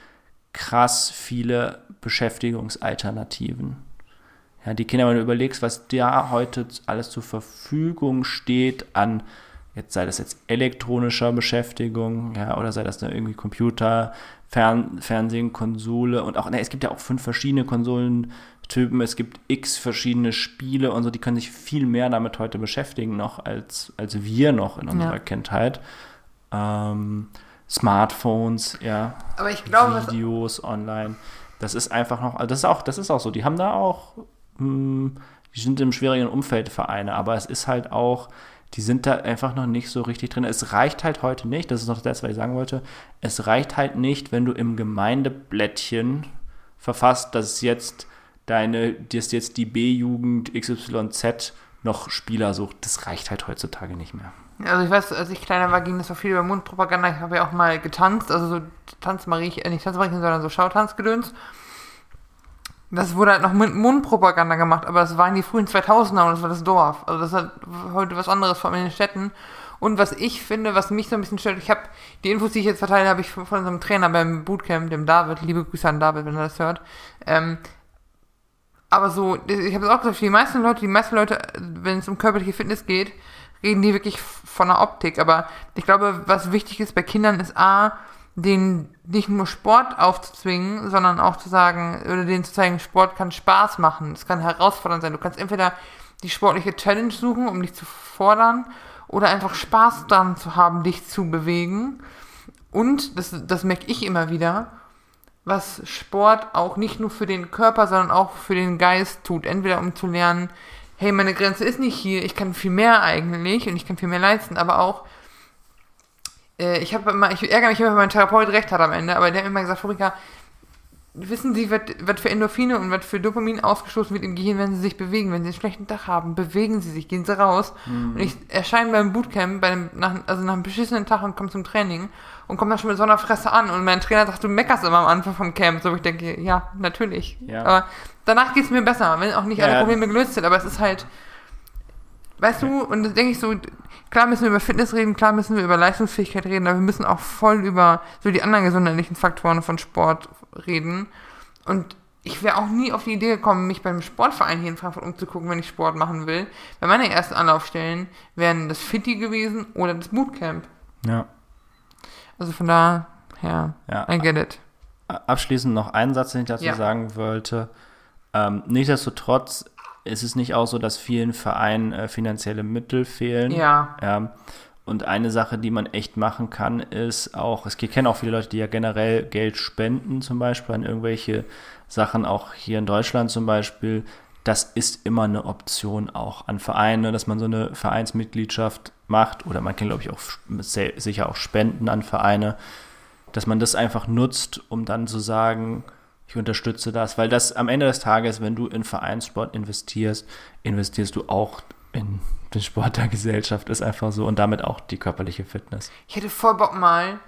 krass viele Beschäftigungsalternativen. Ja, die Kinder, wenn du überlegst, was da heute alles zur Verfügung steht an, jetzt sei das jetzt elektronischer Beschäftigung, ja, oder sei das dann irgendwie Computer, Fern Fernsehen, Konsole und auch, ne, es gibt ja auch fünf verschiedene Konsolentypen, es gibt x verschiedene Spiele und so, die können sich viel mehr damit heute beschäftigen noch, als, als wir noch in unserer Ja. Kindheit. Ähm, Smartphones, ja. Aber ich glaube, Videos online. Das ist einfach noch, also das ist auch, das ist auch so. Die haben da auch, hm, die sind im schwierigen Umfeld Vereine, aber es ist halt auch, die sind da einfach noch nicht so richtig drin. Es reicht halt heute nicht, das ist noch das, was ich sagen wollte, es reicht halt nicht, wenn du im Gemeindeblättchen verfasst, dass jetzt deine, dass jetzt die B-Jugend XYZ noch Spieler sucht. Das reicht halt heutzutage nicht mehr. also ich weiß, als ich kleiner war, ging das auch viel über Mundpropaganda. Ich habe ja auch mal getanzt, also so Tanzmariechen, äh, nicht Tanzmariechen, sondern so Schautanzgedöns. Das wurde halt noch mit Mundpropaganda gemacht, aber das waren die frühen 2000er und das war das Dorf. Also das ist halt heute was anderes, vor allem in den Städten. Und was ich finde, was mich so ein bisschen stört, ich habe die Infos, die ich jetzt verteile, habe ich von unserem Trainer beim Bootcamp, dem David, liebe Grüße an David, wenn er das hört. Ähm, aber so, ich habe es auch gesagt, die meisten Leute, die meisten Leute, wenn es um körperliche Fitness geht, reden die wirklich von der Optik. Aber ich glaube, was wichtig ist bei Kindern, ist A, denen nicht nur Sport aufzuzwingen, sondern auch zu sagen, oder denen zu zeigen, Sport kann Spaß machen, es kann herausfordernd sein. Du kannst entweder die sportliche Challenge suchen, um dich zu fordern, oder einfach Spaß daran zu haben, dich zu bewegen. Und, das, das merke ich immer wieder, was Sport auch nicht nur für den Körper, sondern auch für den Geist tut. Entweder um zu lernen, hey, meine Grenze ist nicht hier, ich kann viel mehr eigentlich und ich kann viel mehr leisten, aber auch, äh, ich habe immer, ich ärgere mich immer, wenn mein Therapeut recht hat am Ende, aber der hat immer gesagt, Fabrika, wissen Sie, was für Endorphine und was für Dopamin ausgestoßen wird im Gehirn, wenn Sie sich bewegen, wenn Sie einen schlechten Tag haben, bewegen Sie sich, gehen Sie raus. Und ich erscheine beim Bootcamp, bei dem, nach, also nach einem beschissenen Tag und komme zum Training und komme dann schon mit so einer Fresse an und mein Trainer sagt, du meckerst immer am Anfang vom Camp, so ich denke, ja, natürlich. Ja. Aber danach geht es mir besser, wenn auch nicht alle Ja, ja. Probleme gelöst sind, aber es ist halt, weißt du, und das denke ich so, klar müssen wir über Fitness reden, klar müssen wir über Leistungsfähigkeit reden, aber wir müssen auch voll über so die anderen gesundheitlichen Faktoren von Sport reden. Und ich wäre auch nie auf die Idee gekommen, mich beim Sportverein hier in Frankfurt umzugucken, wenn ich Sport machen will. Weil meine ersten Anlaufstellen wären das Fitti gewesen oder das Bootcamp. Ja. Also von daher, Ja. I get it. Abschließend noch einen Satz, den ich dazu Ja. sagen wollte. Ähm, nichtsdestotrotz ist es nicht auch so, dass vielen Vereinen äh, finanzielle Mittel fehlen. Ja. Ähm, und eine Sache, die man echt machen kann, ist auch, es ich kenne auch viele Leute, die ja generell Geld spenden, zum Beispiel an irgendwelche Sachen, auch hier in Deutschland zum Beispiel. Das ist immer eine Option auch an Vereine, dass man so eine Vereinsmitgliedschaft macht oder man kann, glaube ich, auch sicher auch Spenden an Vereine, dass man das einfach nutzt, um dann zu sagen, ich unterstütze das, weil das am Ende des Tages, wenn du in Vereinssport investierst, investierst du auch in den Sport der Gesellschaft, ist einfach so und damit auch die körperliche Fitness. Ich hätte voll Bock mal,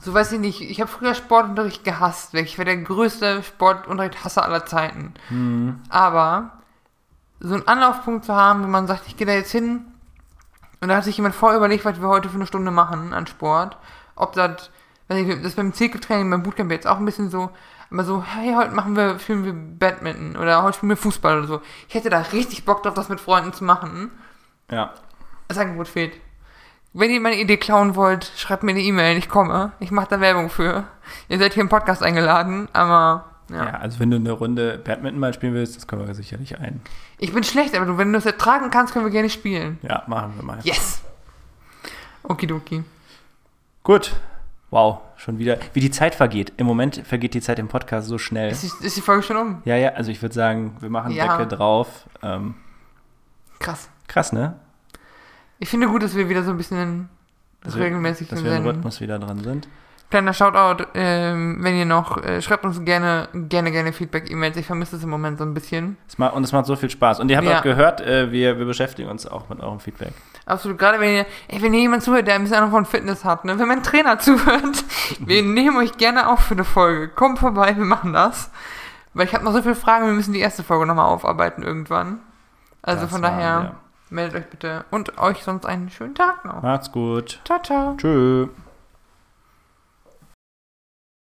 so weiß ich nicht, ich habe früher Sportunterricht gehasst. Ich war der größte Sportunterricht-Hasser aller Zeiten. Aber so einen Anlaufpunkt zu haben, wo man sagt, ich gehe da jetzt hin und da hat sich jemand vorher überlegt, was wir heute für eine Stunde machen an Sport. Ob das, weiß ich, das beim Zirkeltraining, beim Bootcamp jetzt auch ein bisschen so, aber so, hey, heute machen wir, spielen wir Badminton oder heute spielen wir Fußball oder so. Ich hätte da richtig Bock drauf, das mit Freunden zu machen. Ja. Das Angebot fehlt. Wenn ihr meine Idee klauen wollt, schreibt mir eine E-Mail, ich komme. Ich mache da Werbung für. Ihr seid hier im Podcast eingeladen, aber ja. ja. also wenn du eine Runde Badminton mal spielen willst, das können wir sicherlich ein. Ich bin schlecht, aber du, wenn du das ertragen kannst, können wir gerne spielen. Ja, machen wir mal. Yes! Okidoki. Gut. Wow, schon wieder. Wie die Zeit vergeht. Im Moment vergeht die Zeit im Podcast so schnell. Ist, die- ist die Folge schon um? Ja, ja, also ich würde sagen, wir machen Ja. Deckel drauf. Ähm, Krass. krass, ne? Ich finde gut, dass wir wieder so ein bisschen Dass wir, regelmäßig dass wir im. Rhythmus wieder dran sind. Kleiner Shoutout, ähm, wenn ihr noch, äh, schreibt uns gerne, gerne, gerne Feedback-E-Mails. Ich vermisse es im Moment so ein bisschen. Es macht, und es macht so viel Spaß. Und ihr habt Ja. auch gehört, äh, wir, wir beschäftigen uns auch mit eurem Feedback. Absolut, gerade wenn ihr, ey, wenn ihr jemand zuhört, der ein bisschen Ahnung von Fitness hat, ne? wenn mein Trainer zuhört, wir nehmen euch gerne auf für eine Folge. Kommt vorbei, wir machen das. Weil ich habe noch so viele Fragen, wir müssen die erste Folge nochmal aufarbeiten irgendwann. Also Das von machen daher, wir. meldet euch bitte und euch sonst einen schönen Tag noch. Macht's gut. Ciao, ciao. Tschüss.